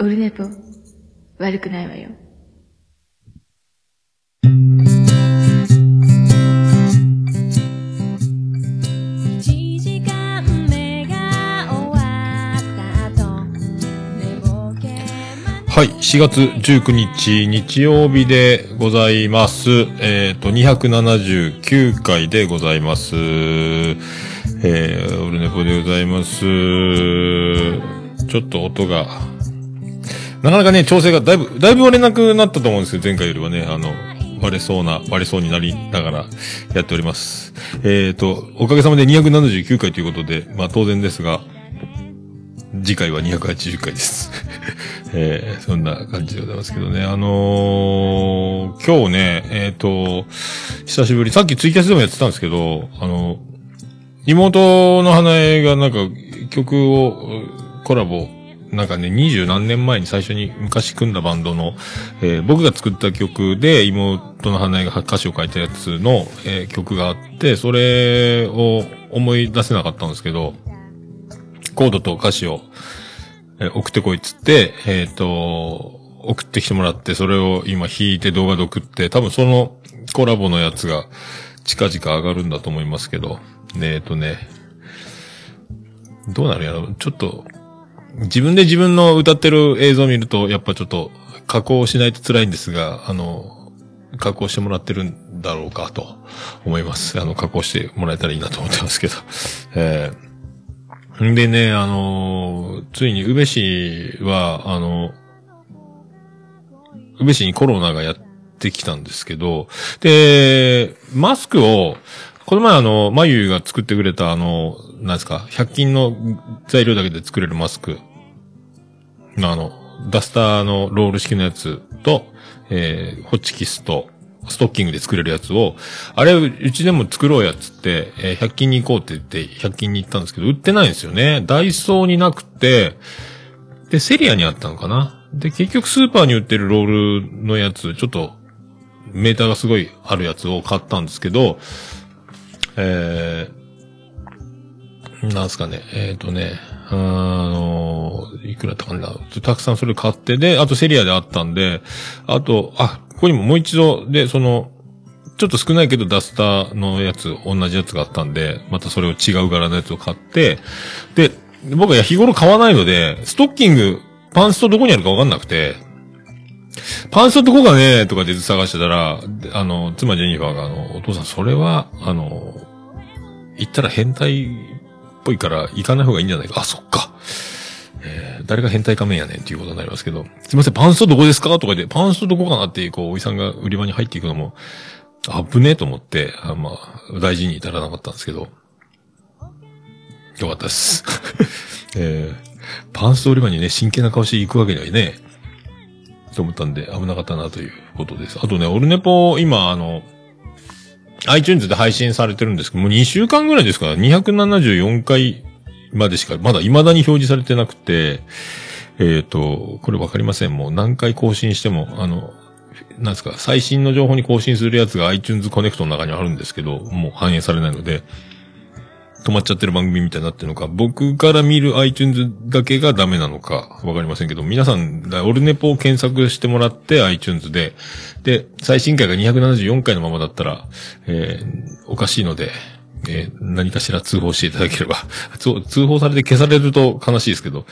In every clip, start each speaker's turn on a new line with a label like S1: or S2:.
S1: オルネポ、悪くないわよ。
S2: はい、4月19日日曜日でございます。えっ、と、279回でございます。えー、オルネポでございます。ちょっと音が、なかなかね、調整がだいぶ、だいぶ割れなくなったと思うんですよ、前回よりはね。あの、割れそうな、割れそうになりながら やっております。えっ、と、おかげさまで279回ということで、まあ当然ですが、次回は280回です。えーそんな感じでございますけどね。あのー今日ね、えっ、と、久しぶり、さっきツイキャスでもやってたんですけど、あの、妹の花江がなんか曲をコラボ、なんかね、二十何年前に最初に昔組んだバンドの、えー僕が作った曲で妹の花江が歌詞を書いたやつの、えー曲があって、それを思い出せなかったんですけど、コードと歌詞を、えー送ってこいっつって、えっ、と、送ってきてもらって、それを今弾いて動画で送って、多分そのコラボのやつが近々上がるんだと思いますけど、えっ、とね、どうなるやろちょっと、自分で自分の歌ってる映像を見ると、やっぱちょっと加工しないと辛いんですが、あの、加工してもらってるんだろうかと思います。あの、加工してもらえたらいいなと思ってますけど。えーんでね、あのついに宇部市は、あの、宇部市にコロナがやってきたんですけど、で、マスクを、この前あの、まゆが作ってくれたあの、なんですか、100均の材料だけで作れるマスクあの、ダスターのロール式のやつと、えー、ホッチキスと、ストッキングで作れるやつを、あれ、うちでも作ろうやっつって、えー100均に行こうって言って、100均に行ったんですけど、売ってないんですよね。ダイソーになくて、で、セリアにあったのかな。で、結局スーパーに売ってるロールのやつ、ちょっと、メーターがすごいあるやつを買ったんですけど、えー、なんすかね、えっ、とね、あのいくらだったかな。たくさんそれ買って、で、あとセリアであったんで、あと、あ、ここにももう一度、で、その、ちょっと少ないけどダスターのやつ、同じやつがあったんで、またそれを違う柄のやつを買って、で、僕は日頃買わないので、ストッキング、パンストどこにあるかわかんなくて、パンストどこかねとかで探してたら、あの、妻ジェニファーが、あの、お父さん、それは、あの、行ったら変態ぽいから行かない方がいいんじゃないか。あ、そっか。えー誰が変態仮面やねんっていうことになりますけど、すいません、パンストどこですかとか言って、パンストどこかなって、こう、おじさんが売り場に入っていくのも、危ねえと思って、あまあ、大事に至らなかったんですけど、よかったです。えーパンスト売り場にね、真剣な顔して行くわけにはいねえ、と思ったんで、危なかったなということです。あとね、オルネポ、今、あの、iTunes で配信されてるんですけど、もう2週間ぐらいですから、274回までしか、まだ未だに表示されてなくて、えっ、と、これわかりません。もう何回更新しても、あの、なんですか、最新の情報に更新するやつが iTunes コネクトの中にあるんですけど、もう反映されないので、止まっちゃってる番組みたいになってるのか、僕から見る iTunes だけがダメなのか、わかりませんけど、皆さん、オルネポを検索してもらって iTunes で、で、最新回が274回のままだったら、えーおかしいので、えー何かしら通報していただければ、通報されて消されると悲しいですけど、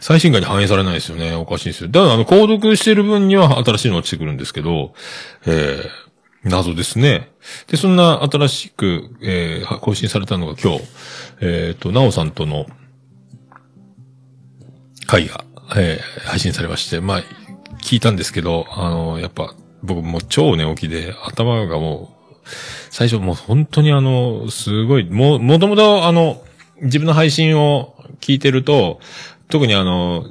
S2: 最新回に反映されないですよね。おかしいですよ。だから、あの、購読してる分には新しいのが落ちてくるんですけど、えー謎ですね。で、そんな新しく、えー更新されたのが今日、えっ、と、なおさんとの回が、えー配信されまして、まあ、聞いたんですけど、あの、やっぱ、僕も超寝起きで、頭がもう、最初もう本当にあの、すごい、もう、もともとあの、自分の配信を聞いてると、特にあの、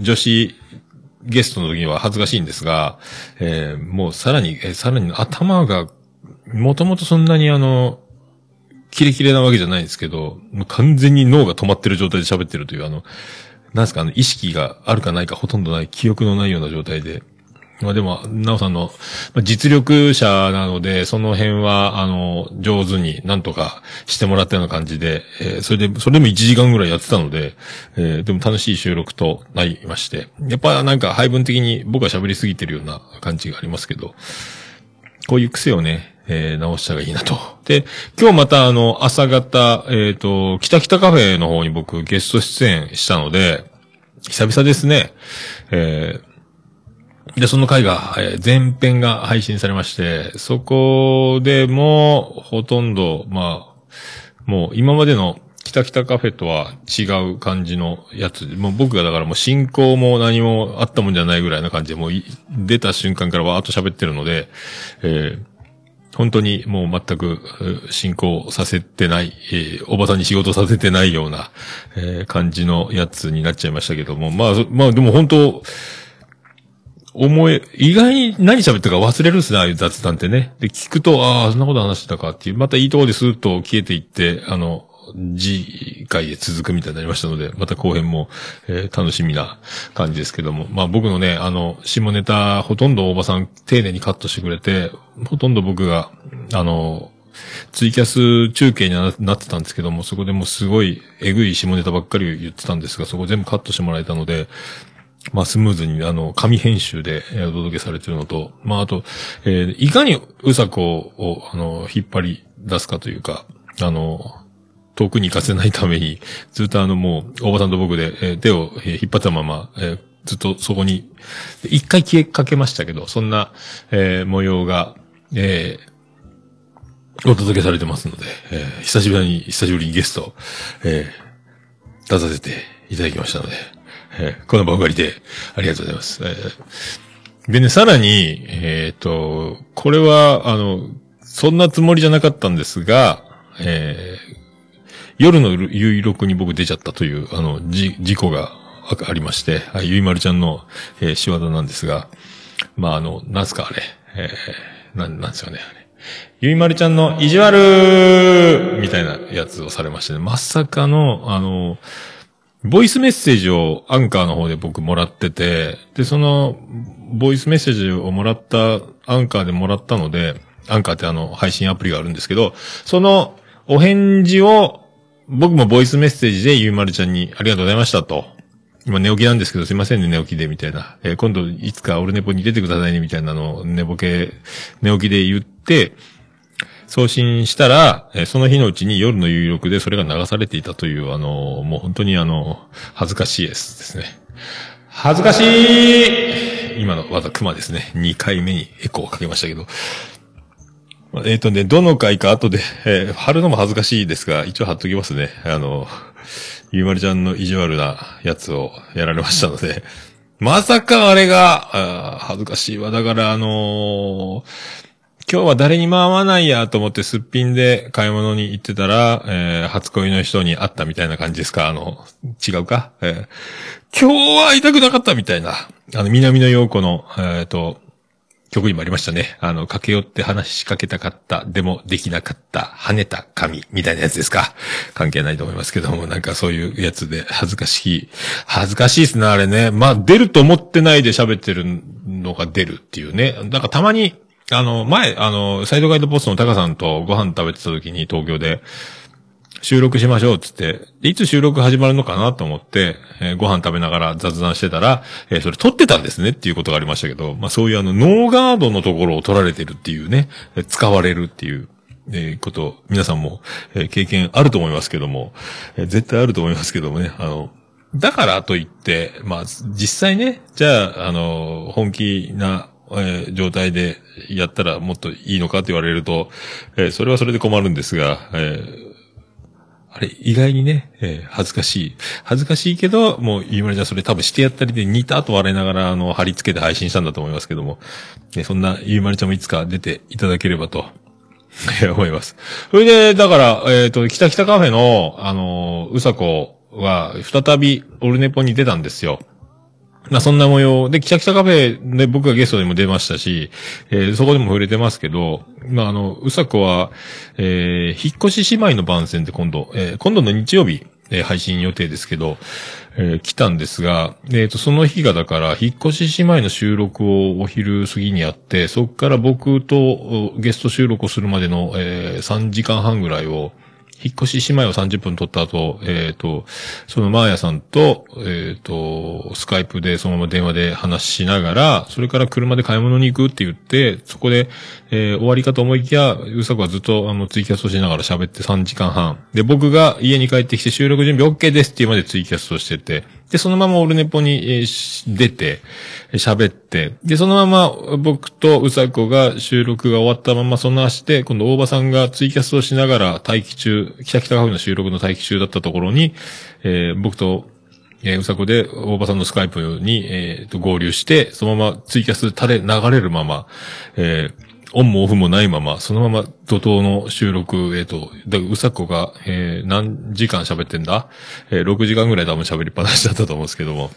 S2: 女子ゲストの時には恥ずかしいんですが、えーもうさらに、えーさらに頭が、もともとそんなにあの、キレキレなわけじゃないんですけど、もう完全に脳が止まってる状態で喋ってるというあの、なんですか、あの、意識があるかないかほとんどない、記憶のないような状態で、まあでも、なおさんの実力者なので、その辺は、あの、上手になんとかしてもらったような感じで、えーそれで、それでも1時間ぐらいやってたので、えーでも楽しい収録となりまして、やっぱなんか配分的に僕は喋りすぎてるような感じがありますけど、こういう癖をね、えー直したらいいなと。で、今日またあの、朝方、えっ、と、北北カフェの方に僕ゲスト出演したので、久々ですね。えーで、その回が、えー前編が配信されまして、そこでも、ほとんど、まあ、もう今までの北北カフェとは違う感じのやつ。もう僕がだからもう進行も何もあったもんじゃないぐらいな感じで、もう出た瞬間からわーっと喋ってるので、えー本当にもう全く進行させてない、えーおばさんに仕事させてないような、えー感じのやつになっちゃいましたけども、まあ、まあでも本当、思え、意外に何喋ったか忘れるっすね、ああいう雑談ってね。で、聞くと、ああ、そんなこと話してたかっていう、またいいとこでスーッと消えていって、あの、次回へ続くみたいになりましたので、また後編も、えー楽しみな感じですけども。まあ僕のね、あの、下ネタ、ほとんど大場さん丁寧にカットしてくれて、ほとんど僕が、あの、ツイキャス中継になってたんですけども、そこでもすごいえぐい下ネタばっかり言ってたんですが、そこ全部カットしてもらえたので、まあ、スムーズに、あの、紙編集でお届けされてるのと、まあ、あと、えーいかにうさこを、あの、引っ張り出すかというか、あの、遠くに行かせないために、ずっとあの、もう、大場さんと僕で、えー手を、引っ張ったまま、えーずっとそこに、一回消えかけましたけど、そんな、えー模様が、えーお届けされてますので、えー久しぶりに、久しぶりにゲスト、えー出させていただきましたので、えーこの場を借りて、ありがとうございます。えーでね、さらに、えっ、と、これは、あの、そんなつもりじゃなかったんですが、え夜の有力に僕出ちゃったという、あの、じ、事故がありまして、はいゆいまるちゃんの、えー仕業なんですが、まあ、あの、なんすか、あれ、えーなん、なんすよね、あれ。ゆいまるちゃんの意地悪みたいなやつをされましてね、まさかの、あの、ボイスメッセージをアンカーの方で僕もらってて、で、その、ボイスメッセージをもらった、アンカーでもらったので、アンカーってあの、配信アプリがあるんですけど、その、お返事を、僕もボイスメッセージでゆいまるちゃんにありがとうございましたと。今寝起きなんですけど、すいませんね、寝起きで、みたいな。えー今度、いつかオルネポに出てくださいね、みたいなのを寝ぼけ、寝起きで言って、送信したら、えーその日のうちに夜の有力でそれが流されていたという、あのーもう本当にあの恥ずかしいですですね。恥ずかしい今の技熊ですね。2回目にエコーをかけましたけど。えっ、とね、どの回か後で、えー貼るのも恥ずかしいですが、一応貼っときますね。あの、ゆうまるちゃんの意地悪なやつをやられましたので、まさかあれが、あ恥ずかしいわ。だからあのー今日は誰にも会わないやと思ってすっぴんで買い物に行ってたら、えー初恋の人に会ったみたいな感じですか？あの、違うか、えー今日は会いたくなかったみたいな。あの、南の陽子の、えっ、と、曲にもありましたね。あの、駆け寄って話しかけたかった、でもできなかった、跳ねた髪、みたいなやつですか？関係ないと思いますけども、なんかそういうやつで恥ずかしい。恥ずかしいですね、あれね。まあ、出ると思ってないで喋ってるのが出るっていうね。だかたまに、あの、前、あの、サイドガイドポストのタカさんとご飯食べてた時に東京で、収録しましょうっつって、いつ収録始まるのかなと思って、えーご飯食べながら雑談してたら、えーそれ撮ってたんですねっていうことがありましたけど、まあそういうあの、ノーガードのところを撮られてるっていうね、使われるっていう、えーこと、皆さんも、え経験あると思いますけども、え絶対あると思いますけどもね、あの、だからといって、まあ、実際ね、じゃあ、あの、本気な、えー状態でやったらもっといいのかって言われると、えーそれはそれで困るんですが、えーあれ、意外にね、えー恥ずかしい。恥ずかしいけど、もう、ゆうまるちゃんそれ多分してやったりで似た後笑いながら、あの、貼り付けて配信したんだと思いますけども、ね、そんなゆうまるちゃんもいつか出ていただければと、え思います。それで、だから、えっ、と、北北カフェの、あのうさこは、再び、オルネポに出たんですよ。まあそんな模様で、北北カフェで僕がゲストでも出ましたし、えーそこでも触れてますけど、まああの、うさこは、えー引っ越し姉妹の番宣で今度、えー今度の日曜日、えー配信予定ですけど、えー来たんですが、えっ、と、その日がだから、引っ越し姉妹の収録をお昼過ぎにやって、そこから僕とゲスト収録をするまでの、えー3時間半ぐらいを、引っ越し姉妹を30分撮った後、えっ、と、そのマーヤさんと、えっ、と、スカイプでそのまま電話で話しながら、それから車で買い物に行くって言って、そこで、えー終わりかと思いきや、うさこはずっとあのツイキャストしながら喋って3時間半。で、僕が家に帰ってきて収録準備 OK ですっていうまでツイキャストしてて、で、そのままオルネポに、えー出て、喋って、で、そのまま僕とうさこが収録が終わったままそんなして、今度大場さんがツイキャスをしながら待機中、北北カフェの収録の待機中だったところに、えー僕とえーうさこで、大場さんのスカイプに、えーと、合流して、そのままツイキャス垂れ、流れるまま、えーオンもオフもないまま、そのまま怒涛の収録、えっ、と、だうさこが、えー何時間喋ってんだ？えー ?6 時間ぐらい多分喋りっぱなしだったと思うんですけども。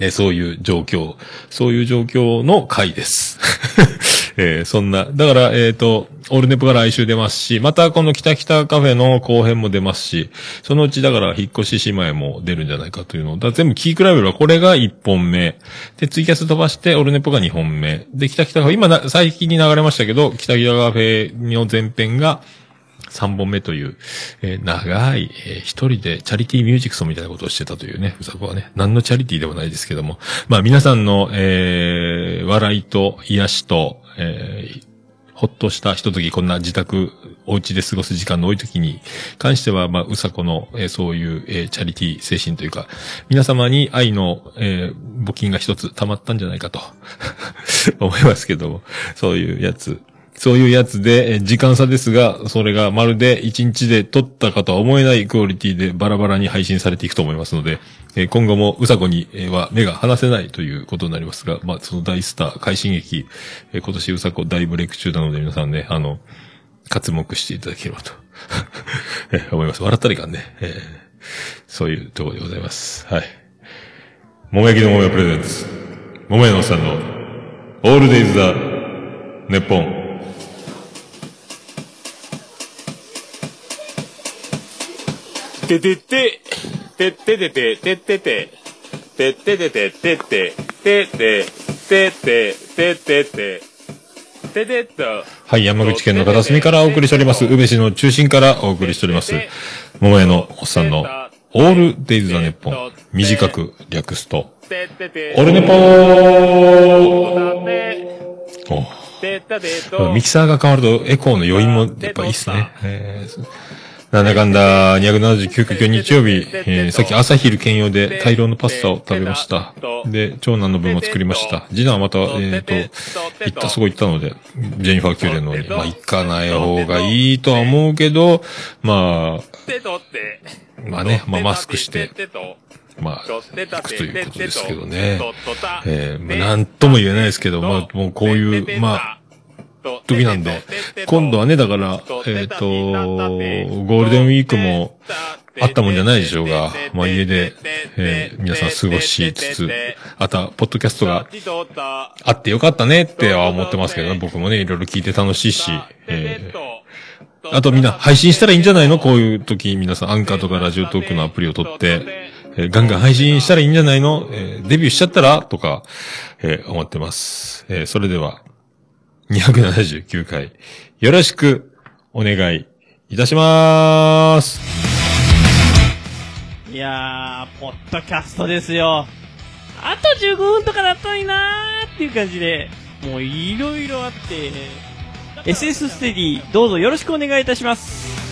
S2: えそういう状況、そういう状況の回です。えーそんな、だから、えっ、と、オールネポが来週出ますし、またこの北北カフェの後編も出ますし、そのうちだから引っ越し姉妹も出るんじゃないかというのを、だ全部キークラベルはこれが1本目。で、ツイキャス飛ばして、オルネポが2本目。で、北北カフェ、今な、最近に流れましたけど、北北カフェの前編が、3本目という、えー長い、えー一人でチャリティーミュージックソンみたいなことをしてたというね、うさこはね、何のチャリティーでもないですけども、まあ皆さんの、えー笑いと癒しと、えーほっとしたひととき、こんな自宅、お家で過ごす時間の多い時に関しては、まあ、うさこの、えーそういう、えーチャリティー精神というか、皆様に愛の、えー募金が一つ溜まったんじゃないかと、思いますけども、そういうやつ。そういうやつで、時間差ですが、それがまるで1日で撮ったかとは思えないクオリティでバラバラに配信されていくと思いますので、え今後もうさこには目が離せないということになりますが、まあ、その大スター、快進撃、え今年うさこ大ブレイク中なので皆さんね、あの、活目していただければと、え思います。笑ったらいかんね。えーそういうところでございます。はい。桃焼きの桃屋プレゼンツ。桃屋のおっさんの、オールデイズ・ザ・ネッポン。
S3: ててて、てっててて、てってて、てっててて、てって、てって、てって、てってて、ててっと。
S2: はい、山口県の片隅からお送りしております。宇部市の中心からお送りしております。桃屋のおっさんの、オールデイズ・ザ・ネッポン。短く略すと、オルネポーおミキサーが変わるとエコーの余韻もやっぱいいっすね。なんだかんだ279回今日曜日、えーさっき朝昼兼用で大量のパスタを食べました。で、長男の分も作りました。次男はまた、えっ、と、行った、そこ行ったので、ジェニファー宮殿の方に、まあ行かない方がいいとは思うけど、ま、あ、まあね、まあマスクして、まあ、行くということですけど
S3: て
S2: ね。えーまあなんとも言えないですけど、まあもうこういう、まあ、時なんで、今度はね、だから、えっ、と、ゴールデンウィークもあったもんじゃないでしょうが、まあ家で、えー皆さん過ごしつつ、あとは、ポッドキャストがあってよかったねっては思ってますけどね、僕もね、いろいろ聞いて楽しいし、えーあとみんな配信したらいいんじゃないのこういう時皆さんアンカーとかラジオトークのアプリを取って、えーガンガン配信したらいいんじゃないの、えーデビューしちゃったら？とか、えー思ってます。えーそれでは、279回、よろしくお願いいたしまーす。
S4: いやー、ポッドキャストですよ。あと15分とかだったのになーっていう感じで、もういろいろあって、SS ステディ、どうぞよろしくお願いいたします。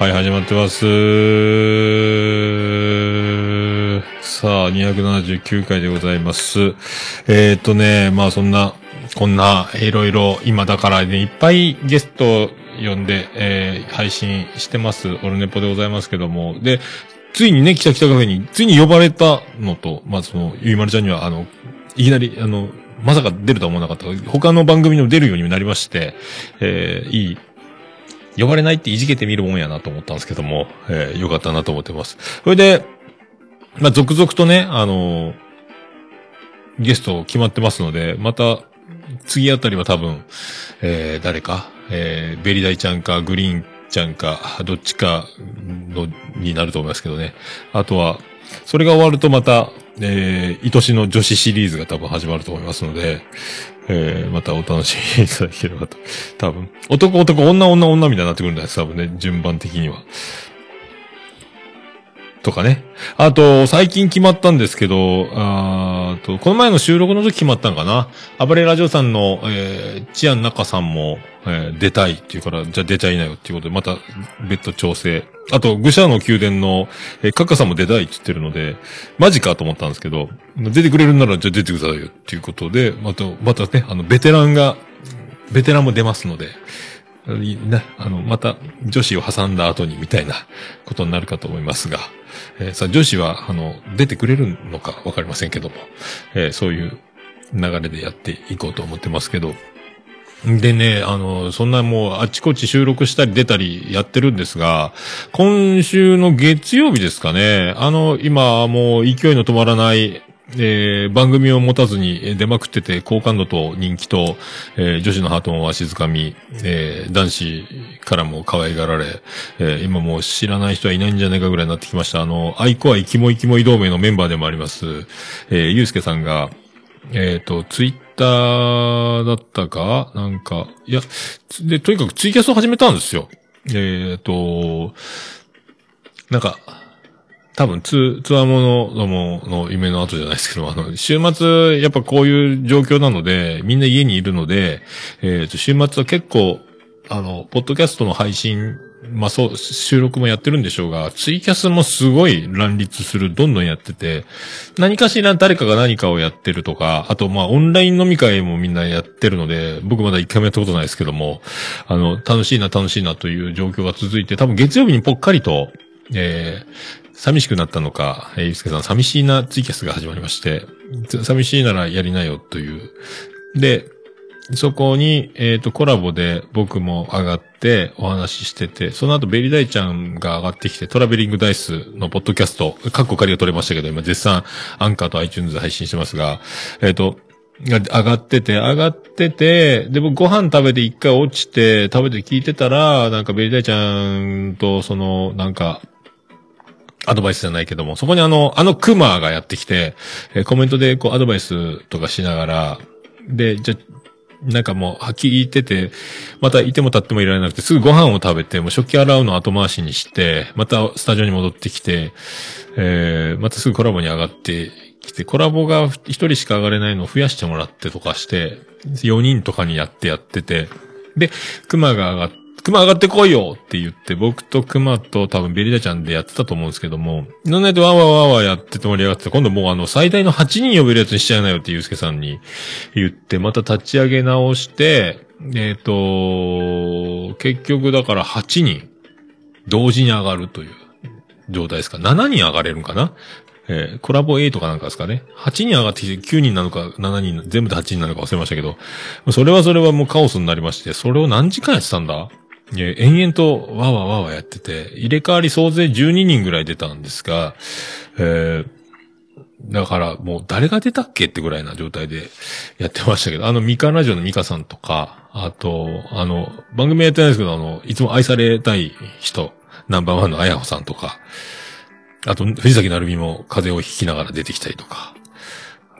S2: はい、始まってます。さあ、279回でございます。えー、っとね、まあそんな、こんな、いろいろ、今だからね、いっぱいゲスト呼んで、えー、配信してます。オルネポでございますけども。で、ついにね、北北カフェに、ついに呼ばれたのと、まあその、ゆいまるちゃんには、あの、いきなり、あの、まさか出るとは思わなかった。他の番組にも出るようになりまして、えー、いい、呼ばれないっていじけてみるもんやなと思ったんですけども、えーよかったなと思ってます。それで、まあ、続々とね、あのーゲスト決まってますので、また、次あたりは多分、えー、誰か、えー、ベリダイちゃんか、グリーンちゃんか、どっちかの、になると思いますけどね。あとは、それが終わるとまた、えー、愛しの女子シリーズが多分始まると思いますので、えー、またお楽しみいただければと。多分。男男、女女女みたいになってくるんだよ、多分ね、順番的には。とかね。あと、最近決まったんですけど、あーと、この前の収録の時決まったんかな。暴れラジオさんの、えー、チアン中さんも、えー出たいっていうから、じゃあ出ちゃいなよっていうことで、また別途調整。あと、愚者の宮殿の、えー、カッカさんも出たいって言ってるので、マジかと思ったんですけど、出てくれるならじゃあ出てくださいよっていうことで、また、またね、あの、ベテランが、ベテランも出ますので、いいね、あの、また、女子を挟んだ後にみたいなことになるかと思いますが、えーさあ、女子は、あの、出てくれるのかわかりませんけども、えーそういう流れでやっていこうと思ってますけど、でね、あの、そんなもうあちこち収録したり出たりやってるんですが、今週の月曜日ですかね、あの、今もう勢いの止まらない、えー番組を持たずに出まくってて、好感度と人気と、えー女子のハートもわしづかみ、えー男子からも可愛がられ、えー今もう知らない人はいないんじゃないかぐらいになってきました。あの、アイコアイキモイキモイ同盟のメンバーでもあります、えーゆうすけさんが、えっ、と、ツイッターだったか？なんか、いや、で、とにかくツイキャスを始めたんですよ。えっ、と、なんか、多分、ツ、つわものどもの夢の跡じゃないですけど、あの、週末、やっぱこういう状況なので、みんな家にいるので、えっ、と、週末は結構、あの、ポッドキャストの配信、まあそう、収録もやってるんでしょうが、ツイキャスもすごい乱立する、どんどんやってて、何かしら誰かが何かをやってるとか、あとまオンライン飲み会もみんなやってるので、僕まだ一回もやったことないですけども、あの、楽しいな楽しいなという状況が続いて、多分月曜日にぽっかりと、えー、寂しくなったのか、えー、ゆうすけさん寂しいなツイキャスが始まりまして、寂しいならやりなよという。で、そこに、えっ、と、コラボで僕も上がってお話ししてて、その後ベリダイちゃんが上がってきて、トラベリングダイスのポッドキャスト、カッコ仮が取れましたけど、今絶賛アンカーと iTunes で配信してますが、えっ、と、上がってて、上がってて、で、僕ご飯食べて一回落ちて、食べて聞いてたら、なんかベリダイちゃんと、その、なんか、アドバイスじゃないけども、そこにあの、あのクマがやってきて、えーコメントでこうアドバイスとかしながら、で、じゃ、なんかもう、聞いてて、またいても立ってもいられなくて、すぐご飯を食べて、もう食器洗うの後回しにして、またスタジオに戻ってきて、えー、またすぐコラボに上がってきて、コラボが一人しか上がれないのを増やしてもらってとかして、4人とかにやってやってて、で、熊が上がっ熊上がってこいよって言って、僕と熊と多分ベリダちゃんでやってたと思うんですけども、いろんなやつわーわーわーわやってて盛り上がってて、今度もうあの最大の8人呼べるやつにしちゃいなよってゆうすけさんに言って、また立ち上げ直して、えっ、と、結局だから8人同時に上がるという状態ですか。7人上がれるんかな？えーコラボ A とかなんかですかね。8人上がってきて9人なのか7人、全部で8人なのか忘れましたけど、それはそれはもうカオスになりまして、それを何時間やってたんだ？延々とわわわわやってて、入れ替わり総勢12人ぐらい出たんですが、えーだからもう誰が出たっけってぐらいな状態でやってましたけど、あのミカラジオのミカさんとか、あと、あの、番組やってないですけど、あの、いつも愛されたい人、ナンバーワンのあやほさんとか、あと、藤崎なるみも風邪をひきながら出てきたりとか。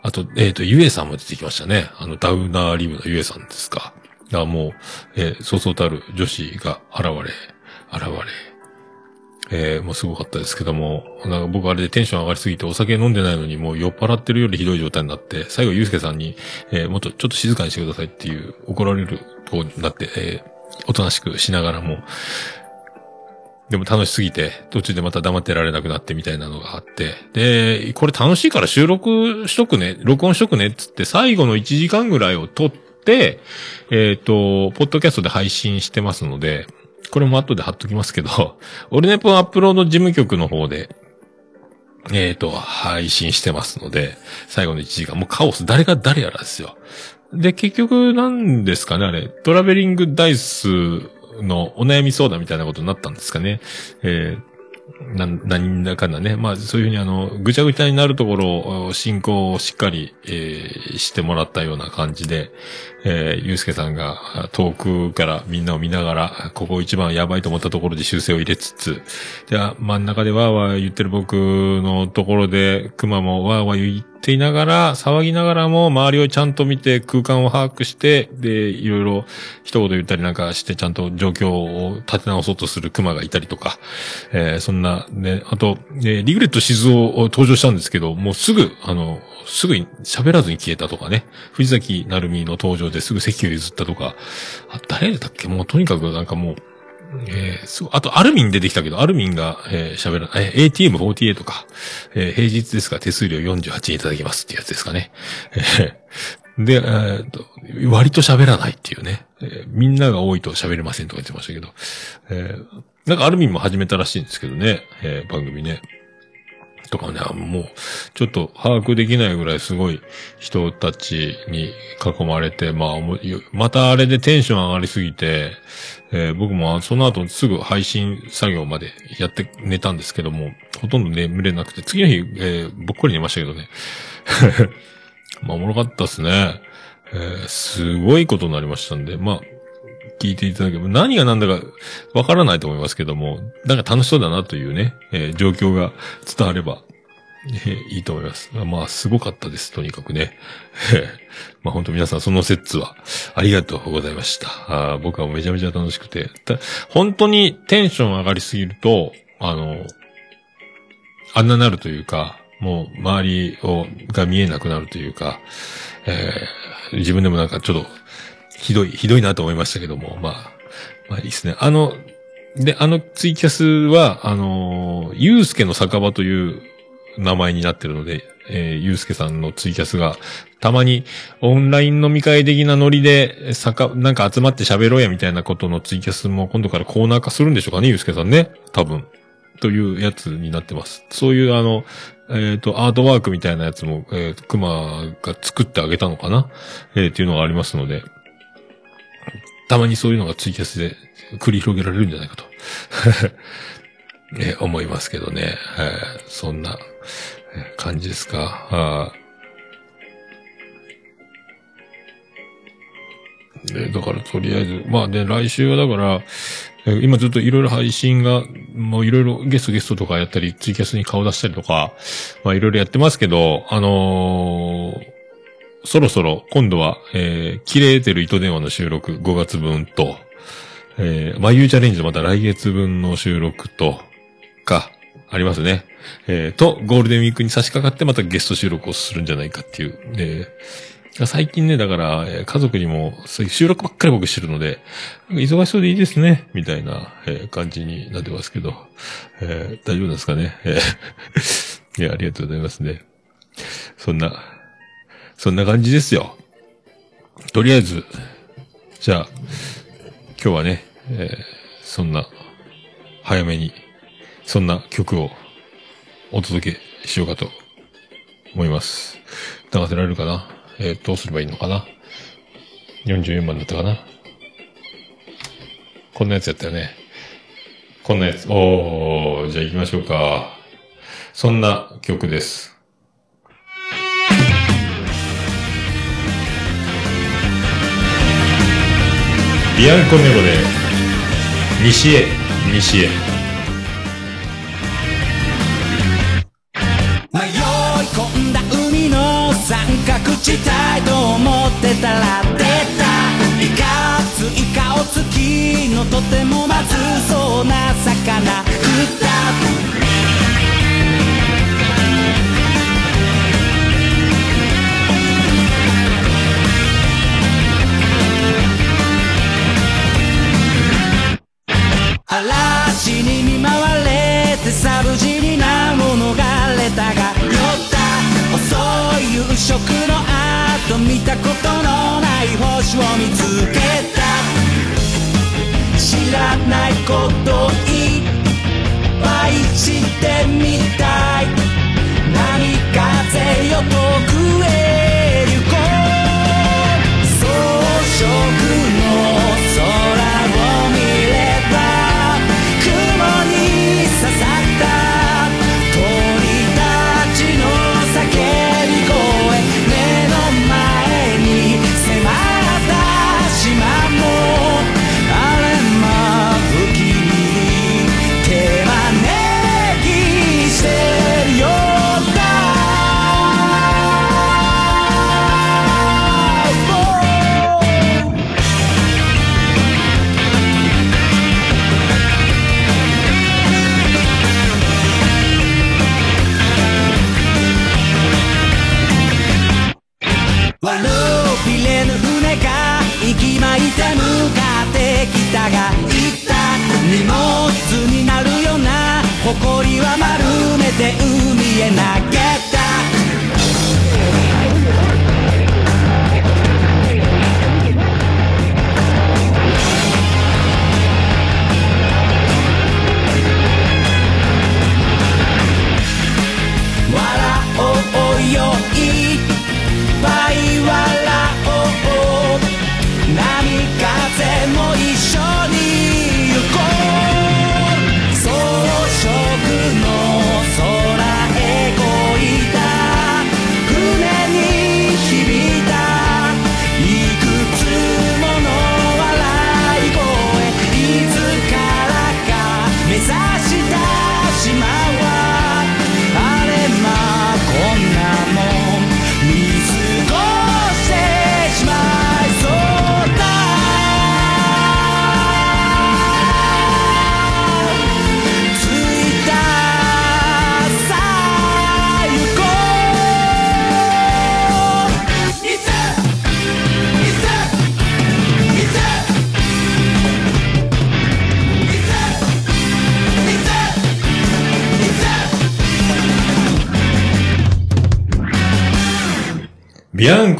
S2: あと、えっ、と、ゆえさんも出てきましたね。あの、ダウナーリブのゆえさんですか。だからもう、えーそうそうたる女子が現れ、現れ、えーもうすごかったですけども、なんか僕あれでテンション上がりすぎてお酒飲んでないのにもう酔っ払ってるよりひどい状態になって、最後ゆうすけさんに、えーもっとちょっと静かにしてくださいっていう怒られるとこになって、えーおとなしくしながらも、でも楽しすぎて、途中でまた黙ってられなくなってみたいなのがあって。で、これ楽しいから収録しとくね、録音しとくねっつって最後の1時間ぐらいを撮って、えっ、と、ポッドキャストで配信してますので、これも後で貼っときますけど、オルネポンアップロード事務局の方で、えっ、と、配信してますので、最後の1時間、もうカオス、誰が誰やらですよ。で、結局、なんですかね、あれ、トラベリングダイスのお悩み相談みたいなことになったんですかね。えーなん、何だかんだね。まあ、そういうふうにあの、ぐちゃぐちゃになるところを、進行をしっかり、えーしてもらったような感じで、えーゆうすけさんが遠くからみんなを見ながら、ここ一番やばいと思ったところで修正を入れつつ、じゃ、あ真ん中でわーわー言ってる僕のところで、熊もわーわー言っって言いながら、騒ぎながらも、周りをちゃんと見て空間を把握して、で、いろいろ一言言ったりなんかして、ちゃんと状況を立て直そうとする熊がいたりとか、えーそんな、ね、あと、ね、リグレット静雄登場したんですけど、もうすぐ、あの、すぐに喋らずに消えたとかね、藤崎成美の登場ですぐ席を譲ったとか、あ、誰だっけ？もうとにかくなんかもう、えーそう、あと、アルミン出てきたけど、アルミンが、えー喋ら、えー ATM48 とか、えー平日ですが手数料48円いただきますってやつですかね。えーで、えーと割と喋らないっていうね、えーみんなが多いと喋れませんとか言ってましたけど、えーなんかアルミンも始めたらしいんですけどね、えー番組ね。とかね、もう、ちょっと把握できないぐらいすごい人たちに囲まれて、まあ、またあれでテンション上がりすぎて、えー僕もその後すぐ配信作業までやって寝たんですけども、ほとんど眠れなくて、次の日、えーぼっこり寝ましたけどね。まあ、おもろかったですね。えーすごいことになりましたんで、まあ、聞いていただければ、何が何だかわからないと思いますけども、なんか楽しそうだなというね、えー状況が伝われば、えーいいと思います。まあ、すごかったです、とにかくね。まあ、本当皆さん、その説は、ありがとうございました。あ僕はめちゃめちゃ楽しくて、本当にテンション上がりすぎると、あの、あんななるというか、もう周りを、が見えなくなるというか、えー自分でもなんかちょっと、ひどい、ひどいなと思いましたけども、まあ、まあいいですね。あの、で、あのツイキャスは、あの、ゆうすけの酒場という名前になってるので、えー、ゆうすけさんのツイキャスが、たまにオンライン飲み会的なノリで、酒、なんか集まって喋ろうやみたいなことのツイキャスも今度からコーナー化するんでしょうかね、ゆうすけさんね。多分。というやつになってます。そういうあの、えっ、と、アートワークみたいなやつも、えー、熊が作ってあげたのかな？えーっていうのがありますので、たまにそういうのがツイキャスで繰り広げられるんじゃないかと、え思いますけどね。えーそんな感じですか。で、だからとりあえず、まあね、来週はだから、今ずっといろいろ配信が、もういろいろゲストゲストとかやったり、ツイキャスに顔出したりとか、まあいろいろやってますけど、あのーそろそろ今度は、えー、切れてる糸電話の収録5月分と、えー、眉チャレンジのまた来月分の収録と、か、ありますね。えー、と、ゴールデンウィークに差し掛かってまたゲスト収録をするんじゃないかっていう。えー最近ね、だから、家族にも、収録ばっかり僕してるので、忙しそうでいいですね、みたいな、えー感じになってますけど、えー大丈夫ですかね？えー いや、ありがとうございますね。そんな、そんな感じですよ。とりあえず、じゃあ、今日はね、えーそんな、早めに、そんな曲をお届けしようかと思います。流せられるかな？えーどうすればいいのかな ?44 番だったかな？こんなやつやったよね。こんなやつ。おー、じゃあ行きましょうか。そんな曲です。ビアンコネロで、西へ、西へ。
S5: 迷い込んだ海の三角地帯と思ってたら出た。イカつい顔つきのとてもまずそうな魚。し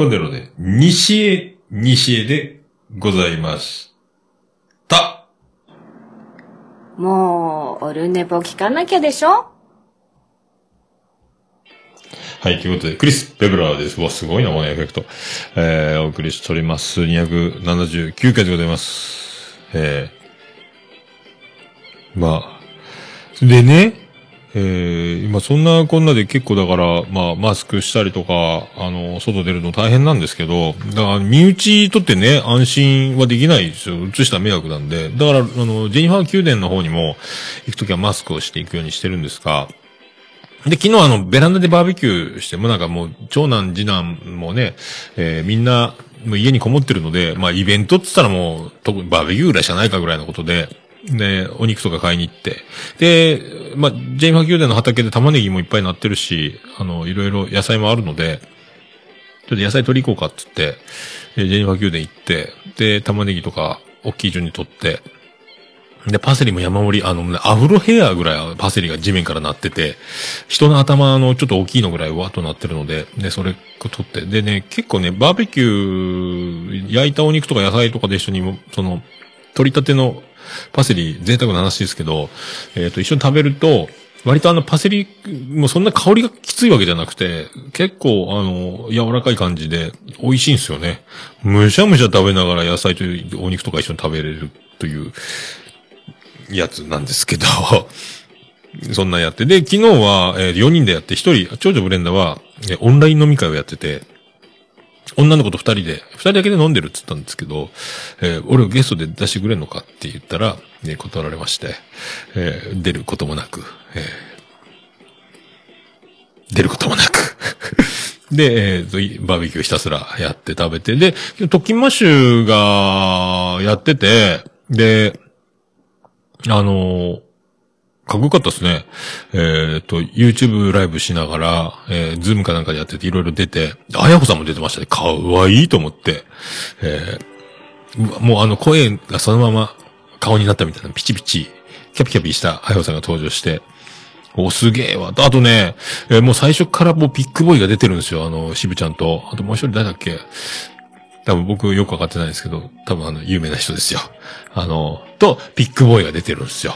S2: ビアンコネロで、西へ、西へでございました。
S6: もう、オルネポ聞かなきゃでしょ？
S2: はい、ということで、クリス・ペブラーです。うわ、すごいな、このエフェクト。えー、お送りしております。279回でございます。えー、まあ、でね、え、今そんなこんなで結構だから、まあ、マスクしたりとか、あの、外出るの大変なんですけど、だから、身内とってね、安心はできないですよ。移した迷惑なんで。だから、あの、ジェニファー宮殿の方にも、行くときはマスクをしていくようにしてるんですが、で、昨日あの、ベランダでバーベキューして、もなんかもう、長男、次男もね、えーみんな、もう家にこもってるので、まあ、イベントって言ったらもう、特にバーベキューぐらいしかないかぐらいのことで、で、お肉とか買いに行って。で、まあ、ジェイファー宮殿の畑で玉ねぎもいっぱいなってるし、あの、いろいろ野菜もあるので、ちょっと野菜取り行こうかって言って、でジェニファ宮殿行って、で、玉ねぎとか、大きい順に取って、で、パセリも山盛り、あのね、アフロヘアぐらいパセリが地面からなってて、人の頭のちょっと大きいのぐらいわっとなってるので、で、それ取って、でね、結構ね、バーベキュー、焼いたお肉とか野菜とかで一緒にも、その、取り立てのパセリ、贅沢な話ですけど、えっ、と、一緒に食べると、割とあのパセリ、もうそんな香りがきついわけじゃなくて、結構あの、柔らかい感じで、美味しいんですよね。むしゃむしゃ食べながら野菜とお肉とか一緒に食べれるという、やつなんですけど、そんなんやって。で、昨日は、えー4人でやって、1人、長女ブレンダは、えーオンライン飲み会をやってて、女の子と2人で、2人だけで飲んでるって言ったんですけど、えー俺をゲストで出してくれんのかって言ったら、ね、断られまして、えー出ることもなく、えー出ることもなく。で、えー、バーベキューひたすらやって食べて、で、トッキンマッシュがやってて、で、あのーかっこよかったですね。えっ、と、YouTube ライブしながら、えー、ズームかなんかでやってていろいろ出て、あやこさんも出てましたね。かわいいと思って。えーもうあの声がそのまま顔になったみたいな、ピチピチ、キャピキャピしたあやこさんが登場して、お、すげえわ。あとね、えーもう最初からもうビッグボーイが出てるんですよ。あの、渋ちゃんと。あともう一人誰だっけ？多分僕よくわかってないんですけど、多分あの、有名な人ですよ。あの、と、ピックボーイが出てるんですよ。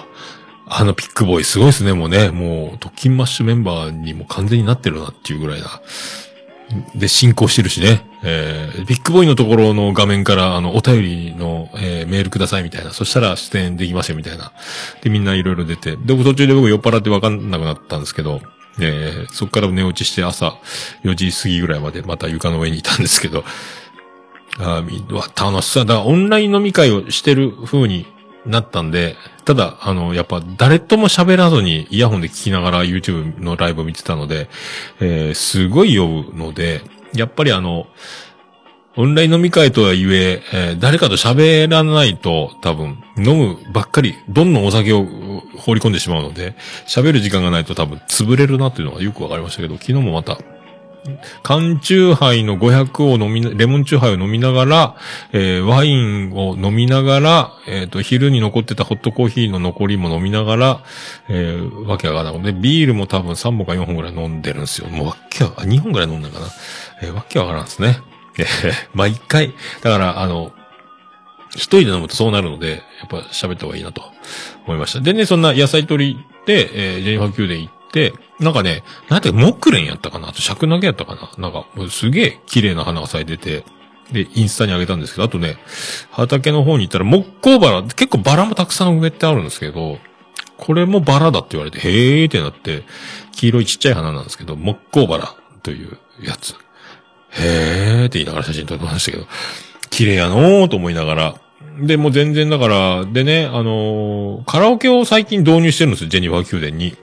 S2: あのピックボーイすごいですね、もうね。もう、特勤マッシュメンバーにも完全になってるなっていうぐらいな。で、進行してるしね。えー、ビッグボーイのところの画面から、あの、お便りの、えーメールくださいみたいな。そしたら出演できますよみたいな。で、みんないろいろ出て。で、途中で僕酔っ払ってわかんなくなったんですけど、えー、そこから寝落ちして朝4時過ぎぐらいまでまた床の上にいたんですけど、あーみわ楽しそうだ。だからオンライン飲み会をしてる風になったんで、ただ、あの、やっぱ誰とも喋らずにイヤホンで聞きながら YouTube のライブを見てたので、えーすごい酔うので、やっぱりあの、オンライン飲み会とはいええー誰かと喋らないと多分飲むばっかり、どんどんお酒を放り込んでしまうので、喋る時間がないと多分潰れるなっていうのがよくわかりましたけど、昨日もまた缶チューハイの500を飲み、レモンチューハイを飲みながら、えーワインを飲みながら、えっ、と、昼に残ってたホットコーヒーの残りも飲みながら、えーわけわからなくて、ビールも多分3本か4本ぐらい飲んでるんですよ。もうわけわ、2本ぐらい飲んだかな。えーわけわからんですね。えー 毎回、だから、あの、一人で飲むとそうなるので、やっぱ喋った方がいいなと思いました。でね、そんな野菜取りで、えージェニファー宮殿行っ、なんかね、なんて木蓮やったかな？あと尺投げやったかな？なんか、もうすげえ綺麗な花が咲いてて、で、インスタに上げたんですけど、あとね、畑の方に行ったら木工バラ、結構バラもたくさん植えてあるんですけど、これもバラだって言われて、へーってなって、黄色いちっちゃい花なんですけど、木工バラというやつ。へーって言いながら写真撮ってましたけど、綺麗やのーと思いながら。で、もう全然だから、でね、あのーカラオケを最近導入してるんですよ、ジェニファー宮殿に。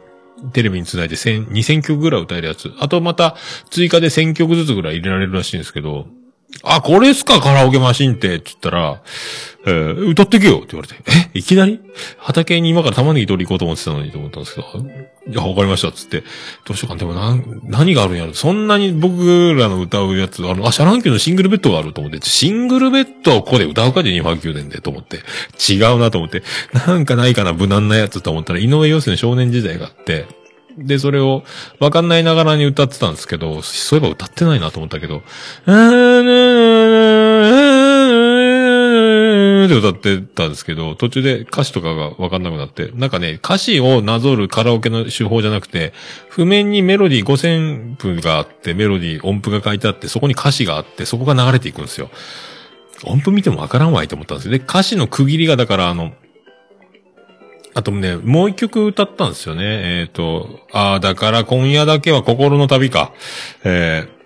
S2: テレビにつないで千、二千曲ぐらい歌えるやつ。あとまた、追加で千曲ずつぐらい入れられるらしいんですけど、あ、これっすか、カラオケマシンって、って言ったら、えー歌ってけよって言われて、えいきなり？畑に今から玉ねぎ取り行こうと思ってたのにと思ったんですけど、いや、わかりました、つって。どうしようか。でもな、何があるんやろ。そんなに僕らの歌うやつ、あの、あ、シャ乱Q のシングルベッドがあると思って、シングルベッドをここで歌うかでニファー宮殿で。と思って、違うなと思って、なんかないかな、無難なやつと思ったら、井上陽水の少年時代があって、で、それを、わかんないながらに歌ってたんですけど、そういえば歌ってないなと思ったけど、あーって歌ってたんですけど、途中で歌詞とかがわかんなくなって、なんかね、歌詞をなぞるカラオケの手法じゃなくて、譜面にメロディー5000分があって、メロディー、音符が書いてあって、そこに歌詞があって、そこが流れていくんですよ。音符見てもわからんわいと思ったんですよ。で、歌詞の区切りがだからあの、あとね、もう一曲歌ったんですよね。えっ、と、ああ、だから今夜だけは心の旅か。えー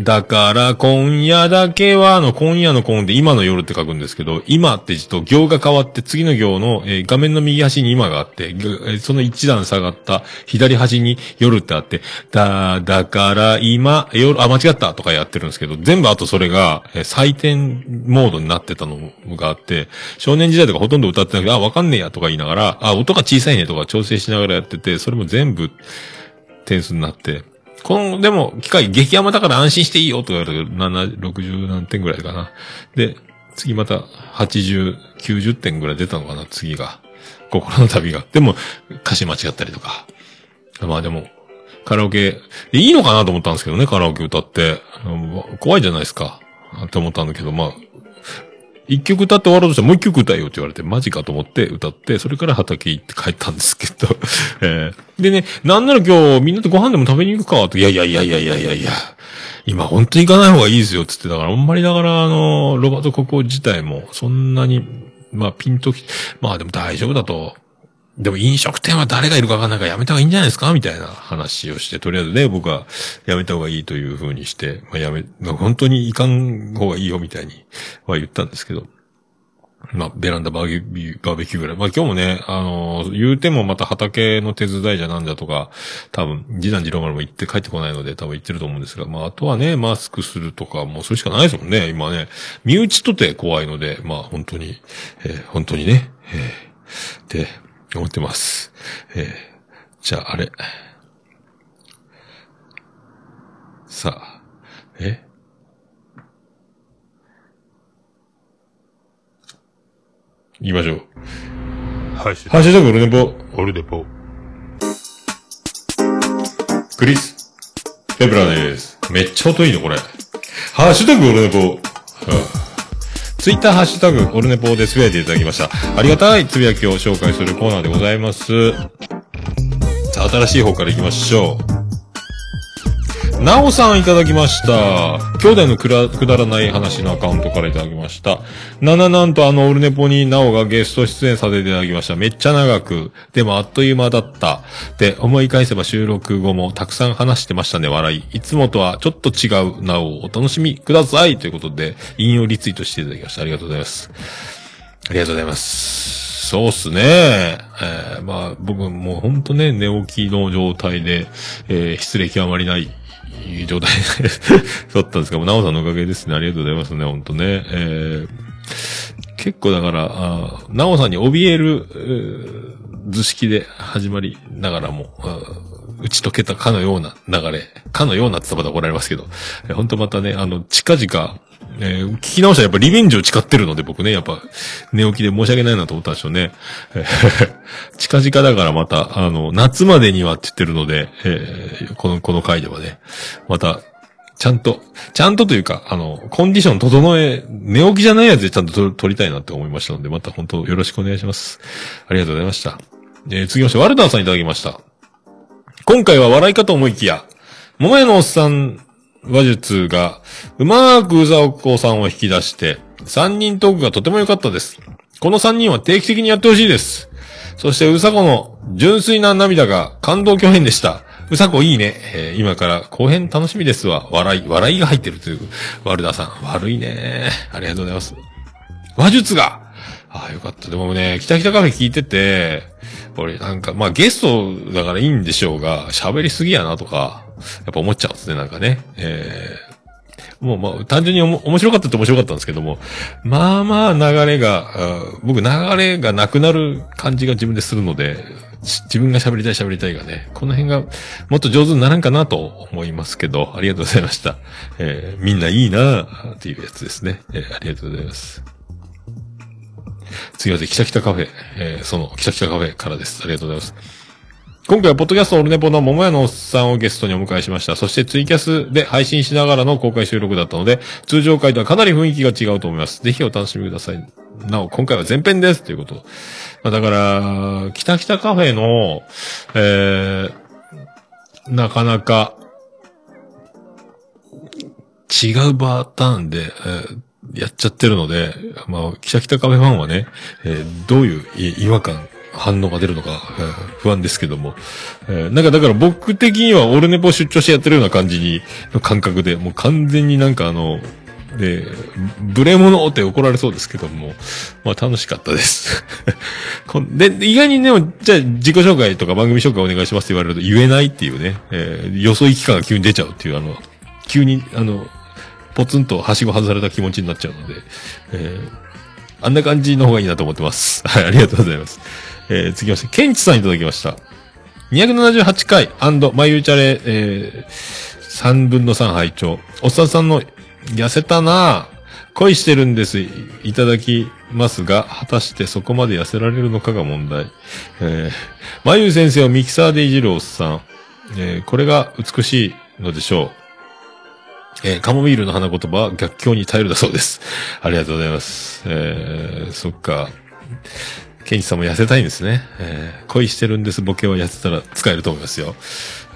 S2: だから今夜だけは、あの、今夜の今で今の夜って書くんですけど、今って字と行が変わって次の行の、えー画面の右端に今があって、その一段下がった左端に夜ってあって、だ、だから今、夜、あ、間違ったとかやってるんですけど、全部あとそれが、えー採点モードになってたのがあって、少年時代とかほとんど歌ってなくて、あ、わかんねえやとか言いながら、あ、音が小さいねとか調整しながらやってて、それも全部点数になって、この、でも、機械激甘だから安心していいよとか言われると、7、60何点ぐらいかな。で、次また80、90点ぐらい出たのかな、次が。心の旅が。でも、歌詞間違ったりとか。まあでも、カラオケ、いいのかなと思ったんですけどね、カラオケ歌って。怖いじゃないですか。って思ったんだけど、まあ、一曲歌って終わろうとしたらもう一曲歌えよって言われて、マジかと思って歌って、それから畑行って帰ったんですけど。えーでね、なんなら今日みんなでご飯でも食べに行くかって、いやいやいやいやいやいやいや、今本当に行かない方がいいですよって言ってだから、あんまりだからあの、ロバート国王自体もそんなに、まあピンとき、まあでも大丈夫だと。でも飲食店は誰がいるかわかんないからやめた方がいいんじゃないですかみたいな話をして、とりあえずね、僕はやめた方がいいという風にして、まあやめ、本当に行かん方がいいよみたいには言ったんですけど。まあ、ベランダバーベキュー、バーベキューぐらい。まあ今日もね、あのー言うてもまた畑の手伝いじゃなんじゃとか、多分、次男次郎丸も行って帰ってこないので多分行ってると思うんですが、まああとはね、マスクするとか、もうそれしかないですもんね、今ね。身内とて怖いので、まあ本当に、えー本当にね、えーって思ってます。えーじゃああれ。さあ、え？行きましょう。
S3: ハッシュ
S2: ハッシュタグオルネポ、
S3: オルデポ。
S2: クリス、ペブラです。めっちゃ音いいの、これ。ハッシュタグオルネポ。はあツイッターハッシュタグオルネポーでつぶやいていただきました。ありがたいつぶやきを紹介するコーナーでございます。新しい方から行きましょう。なおさんいただきました。兄弟のくらくだらない話のアカウントからいただきました。なななんとあのオルネポになおがゲスト出演させていただきました。めっちゃ長く、でもあっという間だった。で、思い返せば収録後もたくさん話してましたね、笑い。いつもとはちょっと違うなおをお楽しみください。ということで、引用リツイートしていただきました。ありがとうございます。ありがとうございます。そうっすね。えー、まあ、僕もうほんとね、寝起きの状態で、えー、失礼極まりないいい状態だったんですが、もなおさんのおかげですね。ありがとうございますね、ほんとね。えー、結構だから、なおさんに怯える、図式で始まりながらも、打ち解けたかのような流れ、かのようなって言ったら怒られますけど、えー本当またね、あの、近々、えー聞き直したらやっぱリベンジを誓ってるので僕ね、やっぱ寝起きで申し訳ないなと思ったんでしょうね。えー 近々だからまた、あの、夏までにはって言ってるので、えーこの、この回ではね、また、ちゃんと、ちゃんとというか、あの、コンディション整え、寝起きじゃないやつでちゃんと撮りたいなって思いましたので、また本当よろしくお願いします。ありがとうございました。えー、次まして、ワルダーさんいただきました。今回は笑いかと思いきや、桃屋のおっさん話術が、うまーくうざおこさんを引き出して、三人トークがとても良かったです。この三人は定期的にやってほしいです。そして、うさこの純粋な涙が感動巨編でした。うさこいいね。えー今から後編楽しみですわ。笑い、笑いが入ってるという、ワルダさん。悪いね。ありがとうございます。話術がああ、よかった。でもね、北北カフェ聞いてて、俺なんか、まあゲストだからいいんでしょうが、喋りすぎやなとか、やっぱ思っちゃうんですね、なんかね。えー、もうまあ、単純にお面白かったって面白かったんですけども、まあまあ流れが、僕流れがなくなる感じが自分でするので、自分が喋りたい喋りたいがね、この辺がもっと上手にならんかなと思いますけど、ありがとうございました。えーみんないいなっていうやつですね。えーありがとうございます。次はで、キタキタカフェ、えーその、キタキタカフェからです。ありがとうございます。今回は、ポッドキャストオルネポの桃屋のおっさんをゲストにお迎えしました。そして、ツイキャスで配信しながらの公開収録だったので、通常回とはかなり雰囲気が違うと思います。ぜひお楽しみください。なお、今回は前編です。ということ。まあ、だから、キタキタカフェの、えー、なかなか、違うパターンで、えーやっちゃってるので、まあ、キタキタカフェファンはね、えーどういう違和感、反応が出るのか、えー不安ですけども。えーなんかだから僕的にはオルネポ出張してやってるような感じに、の感覚で、もう完全になんかあの、で、ブレ物って怒られそうですけども、まあ楽しかったです。で、意外にね、じゃあ自己紹介とか番組紹介お願いしますって言われると言えないっていうね、えー、よそ行き感が急に出ちゃうっていう、あの、急に、あの、ポツンとはしご外された気持ちになっちゃうので、えー、あんな感じの方がいいなと思ってます。はい、ありがとうございます。えー、次まして、ケンチさんいただきました。278回マユーチャレ、えー、3分の3拝聴おっさんさんの痩せたなぁ恋してるんです。いただきますが、果たしてそこまで痩せられるのかが問題。えー、まゆ先生をミキサーでいじるおっさん。えー、これが美しいのでしょう。えーカモミールの花言葉は逆境に耐えるだそうです。ありがとうございます。えー、そっか。ケンチさんも痩せたいんですね。えー恋してるんです。ボケは痩せたら使えると思いますよ。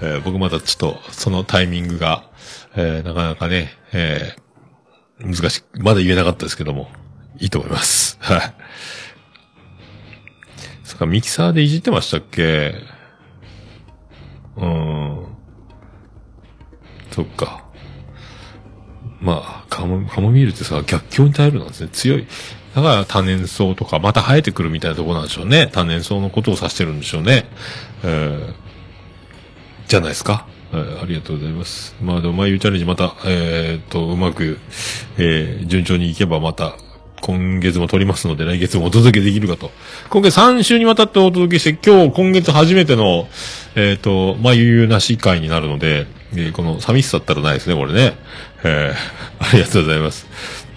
S2: えー僕まだちょっと、そのタイミングが、えーなかなかね、えー難しい。まだ言えなかったですけども、いいと思います。はい。そっか、ミキサーでいじってましたっけ？うーん。そっか。まあ、カモ、カモミールってさ、逆境に耐えるなんですね。強い。だから多年草とか、また生えてくるみたいなとこなんでしょうね。多年草のことを指してるんでしょうね。えー、じゃないですか。えーありがとうございます。まあでも、まあ、ゆうチャレンジまた、えー、っと、うまく、えー、順調にいけばまた、今月も撮りますので、来月もお届けできるかと。今月3週にわたってお届けして、今日、今月初めての、えーっと、まあ、ゆうゆなし会になるので、えーこの寂しさったらないですね、これね。えー、ありがとうございます。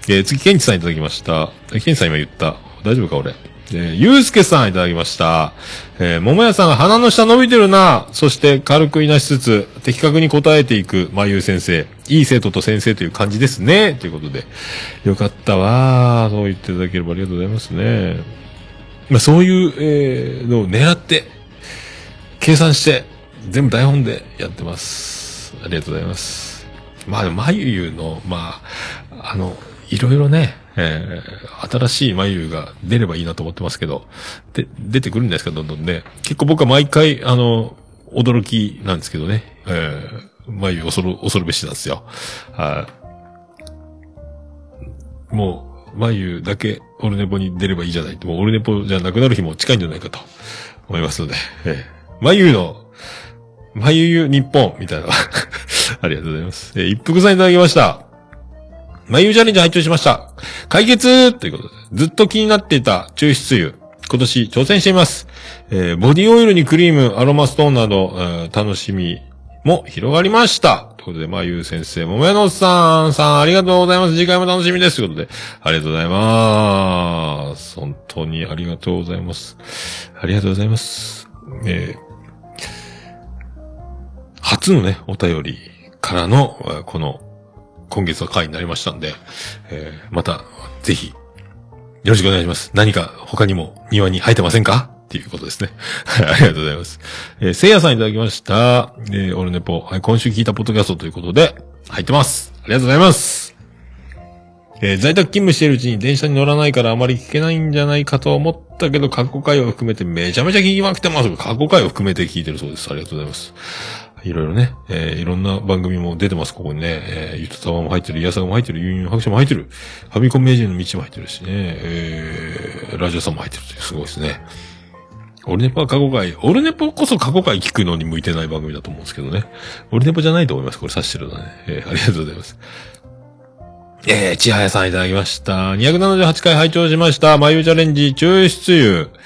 S2: えー、次、ケンチさんいただきました。ケンチさん今言った。大丈夫か、俺？えー、ゆうすけさんいただきました。えー、桃屋さんが鼻の下伸びてるな。そして軽くいなしつつ、的確に答えていく、まゆう先生。いい生徒と先生という感じですね。ということで。よかったわー。そう言っていただければありがとうございますね。まあ、そういう、えー、のを狙って、計算して、全部台本でやってます。ありがとうございます。まあ、まゆゆの、まあ、あの、いろいろね、えー、新しいまゆゆが出ればいいなと思ってますけど、で、出てくるんですか、どんどんね。結構僕は毎回、あの、驚きなんですけどね。えー、まゆゆ恐る、恐るべしなんですよ。はい。もう、まゆだけオルネポに出ればいいじゃないと。もうオルネポじゃなくなる日も近いんじゃないかと思いますので、えー、まゆの、まゆゆ日本みたいな。ありがとうございます。えー一服さんいただきました。まゆチャレンジ拝聴しました。解決ということで。ずっと気になっていた抽出油。今年挑戦しています。えーボディオイルにクリーム、アロマストーンなど、えー楽しみも広がりました。ということで、まあ、ゆう先生、もめのさん、さん、ありがとうございます。次回も楽しみです。ということで、ありがとうございます。本当にありがとうございます。ありがとうございます。えー初のね、お便りからの、この、今月は回になりましたんで、えーまた、ぜひ、よろしくお願いします。何か他にも庭に生えてませんか？っていうことですね。はい、ありがとうございます。えー、せいやさんいただきました。えー、オルネポ、はい、今週聞いたポッドキャストということで、入ってます。ありがとうございます。えー在宅勤務しているうちに電車に乗らないからあまり聞けないんじゃないかと思ったけど、過去回を含めてめちゃめちゃ聞きまくってます。過去回を含めて聞いてるそうです。ありがとうございます。いろいろね、えーいろんな番組も出てます、ここにね。えー、ゆとたわも入ってる、イヤサガも入ってる、ユンユン白書も入ってる、ファミコン名人の道も入ってるしね、えー、ラジオさんも入ってるという、すごいですね。オルネポは過去回、オルネポこそ過去回聞くのに向いてない番組だと思うんですけどね。オルネポじゃないと思います、これ指してるのね。えーありがとうございます。えー、ちはやさんいただきました。278回拝聴しました。眉チャレンジ抽出油。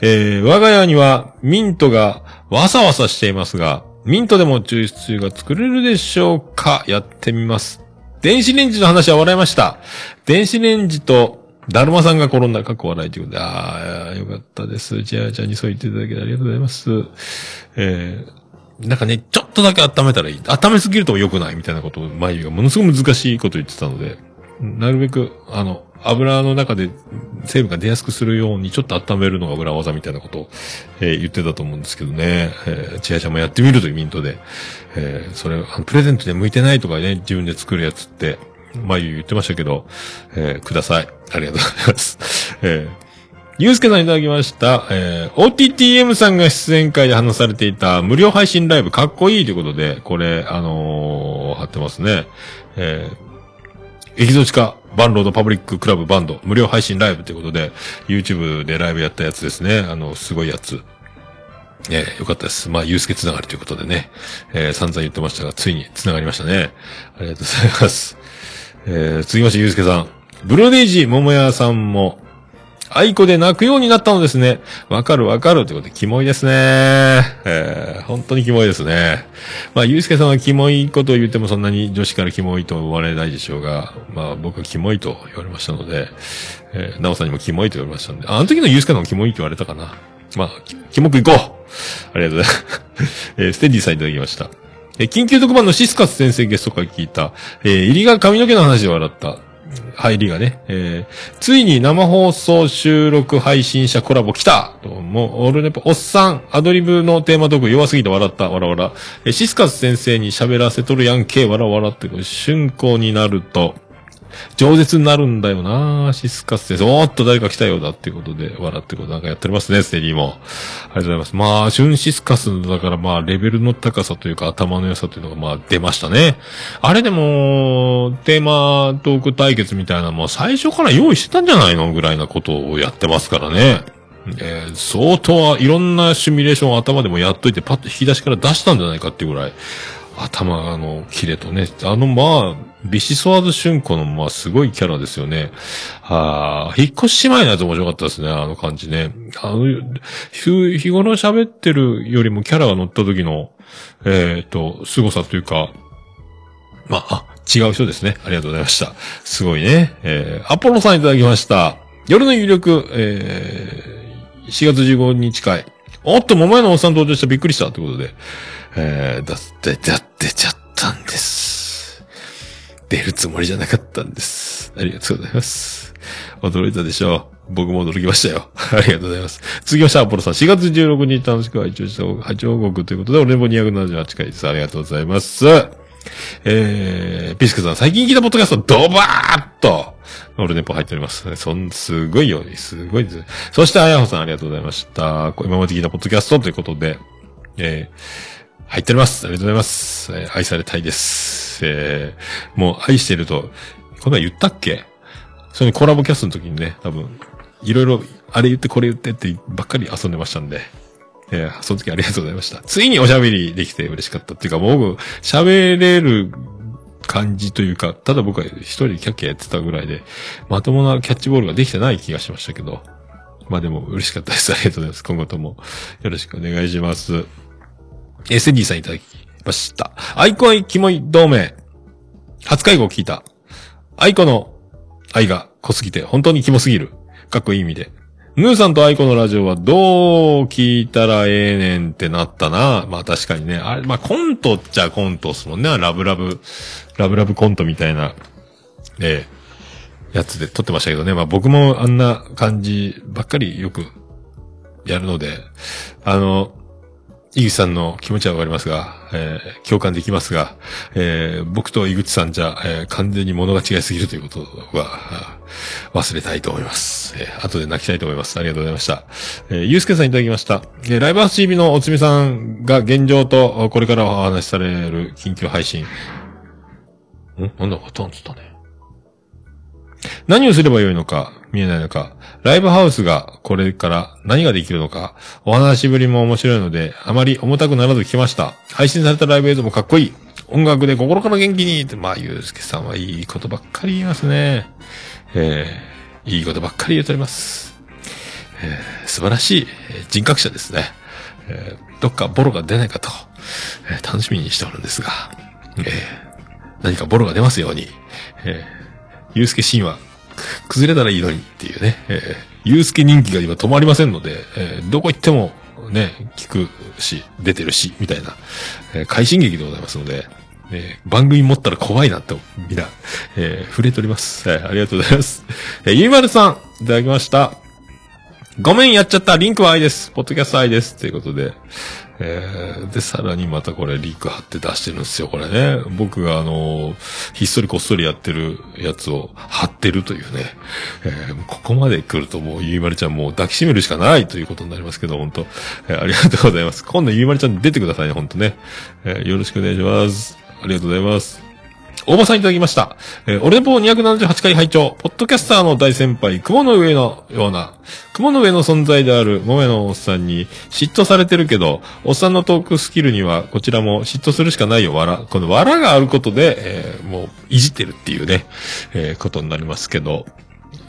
S2: えー、我が家にはミントがわさわさしていますが、ミントでも抽出が作れるでしょうか？やってみます。電子レンジの話は笑いました。電子レンジと、だるまさんが転んだ過去笑いということで、ああ、よかったです。じゃあ、じゃあにそう言っていただけてありがとうございます。えー、なんかね、ちょっとだけ温めたらいい。温めすぎると良くないみたいなことを、まゆがものすごく難しいこと言ってたので、なるべく、あの、油の中で成分が出やすくするようにちょっと温めるのが裏技みたいなことを、えー言ってたと思うんですけどね。えー、ちやちゃんもやってみるというミントで。えーそれ、プレゼントで向いてないとかね、自分で作るやつって、まゆ言ってましたけど、えーください。ありがとうございます。えーゆうすけさんいただきました。えー、OTTM さんが出演会で話されていた無料配信ライブかっこいいということで、これ、あのー貼ってますね。えー、エキゾチカバンロードパブリッククラブバンド無料配信ライブということで、YouTube でライブやったやつですね。あの、すごいやつ。えー、よかったです。まあ、ゆうすけつながりということでね。えー、散々言ってましたが、ついにつながりましたね。ありがとうございます。えー、続きまして、ゆうすけさん。ブルーデイジー桃屋さんも、愛子で泣くようになったのですね。わかるわかるということで、キモいですね。えー、本当にキモいですね。まあ、ゆうすけさんはキモいことを言ってもそんなに女子からキモいと思われないでしょうが、まあ、僕はキモいと言われましたので、えー、なおさんにもキモいと言われましたので、ああの時のゆうすけさんもキモいと言われたかな。まあ、きキモくいこうありがとうございます。えー、ステディさんいただきました。えー緊急特番のシスカス先生ゲストから聞いた、えー、入りが髪の毛の話で笑った。入りがね、えー、ついに生放送収録配信者コラボ来たと、もう、オールネポ、おっさん、アドリブのテーマトーク弱すぎて笑った、わらわら。えーシスカス先生に喋らせとるやんけ、わらわらって、これ春光になると、饒舌になるんだよなシスカス先生。おーっと誰か来たようだっていうことで、笑ってことなんかやっておりますね、ステリーも。ありがとうございます。まあ、シュンシスカスだからまあ、レベルの高さというか頭の良さというのがまあ、出ましたね。あれでも、テーマトーク対決みたいなのも最初から用意してたんじゃないのぐらいなことをやってますからね。えー相当いろんなシミュレーションを頭でもやっといてパッと引き出しから出したんじゃないかっていうぐらい、頭のキレとね、あのまあ、ビシソワーズ春子のまあすごいキャラですよね。ああ、引っ越し姉妹のやつ面白かったですね、あの感じね。あの、日日頃喋ってるよりもキャラが乗った時の、えっ、と、凄さというか、まあ、あ、違う人ですね。ありがとうございました。すごいね。えー、アポロさんいただきました。夜の有力、えー、4月15日会。おっと、桃屋のおっさん登場したびっくりした。ということで。えー、だって、だってちゃったんです。出るつもりじゃなかったんです。ありがとうございます。驚いたでしょう。僕も驚きましたよ。ありがとうございます。続きまして、アポロさん。4月16日楽しく拝聴した八王国ということで、俺も278回です。ありがとうございます。えー、ピスケさん、最近聞いたポッドキャスト、ドバーッと、オルネポ入っております。そん、すごいよ、すごいです。そして、あやほさん、ありがとうございました。今まで聞いたポッドキャストということで、えー、入っております。ありがとうございます。えー愛されたいです。え、もう愛してると、こんな言ったっけ？それにコラボキャストの時にね、多分、いろいろ、あれ言ってこれ言ってってばっかり遊んでましたんで、えーその時ありがとうございました。ついにおしゃべりできて嬉しかったっていうか、もう僕、喋れる感じというか、ただ僕は一人でキャッキャやってたぐらいで、まともなキャッチボールができてない気がしましたけど。まあでも嬉しかったです。ありがとうございます。今後ともよろしくお願いします。え、セディさんいただきました。アイコキモい同盟。初会合聞いた。アイコの愛が濃すぎて本当にキモすぎる。かっこいい意味で。ヌーさんとアイコのラジオはどう聞いたらええねんってなったな。まあ確かにね。あれ、まあコントっちゃコントっすもんね。ラブラブ、ラブラブコントみたいな、ええやつで撮ってましたけどね。まあ僕もあんな感じばっかりよくやるので、あの、井口さんの気持ちはわかりますが、えー共感できますが、えー僕と井口さんじゃ、えー完全に物が違いすぎるということは、忘れたいと思います。えー後で泣きたいと思います。ありがとうございました。えーゆうすけさんいただきました。えーライブハウス TV のおつみさんが現状と、これからお話しされる緊急配信。ん？なんだ、トンつったね。何をすればよいのか、見えないのか、ライブハウスがこれから何ができるのか、お話しぶりも面白いので、あまり重たくならず聞きました。配信されたライブ映像もかっこいい。音楽で心から元気にって、まあ、ゆうすけさんはいいことばっかり言いますね。えー、いいことばっかり言うとります。えー、素晴らしい人格者ですね。えー、どっかボロが出ないかと、えー楽しみにしておるんですが、えー、何かボロが出ますように、えー、ゆうすけ神話、崩れたらいいのにっていうね、えー、ゆうすけ人気が今止まりませんので、えーどこ行ってもね、聞くし、出てるし、みたいな、えー快進撃でございますので、えー番組持ったら怖いなと、みんな、えー触れております。はい、ありがとうございます。えーゆいまるさん、いただきました。ごめん、やっちゃった。リンクは愛です。ポッドキャスト愛です。ということで。えー、で、さらにまたこれリーク貼って出してるんですよ、これね。僕があのーひっそりこっそりやってるやつを貼ってるというね。えーここまで来るともうゆいまるちゃんもう抱きしめるしかないということになりますけど、本当えーありがとうございます。今度ゆいまるちゃん出てくださいね、本当ね。えよろしくお願いします。ありがとうございます。大場さんいただきました。えー、俺ぽ278回拝聴ポッドキャスターの大先輩、雲の上のような、雲の上の存在である桃屋のおっさんに嫉妬されてるけど、おっさんのトークスキルにはこちらも嫉妬するしかないよ、笑。この笑があることで、えーもう、いじってるっていうね、えーことになりますけど、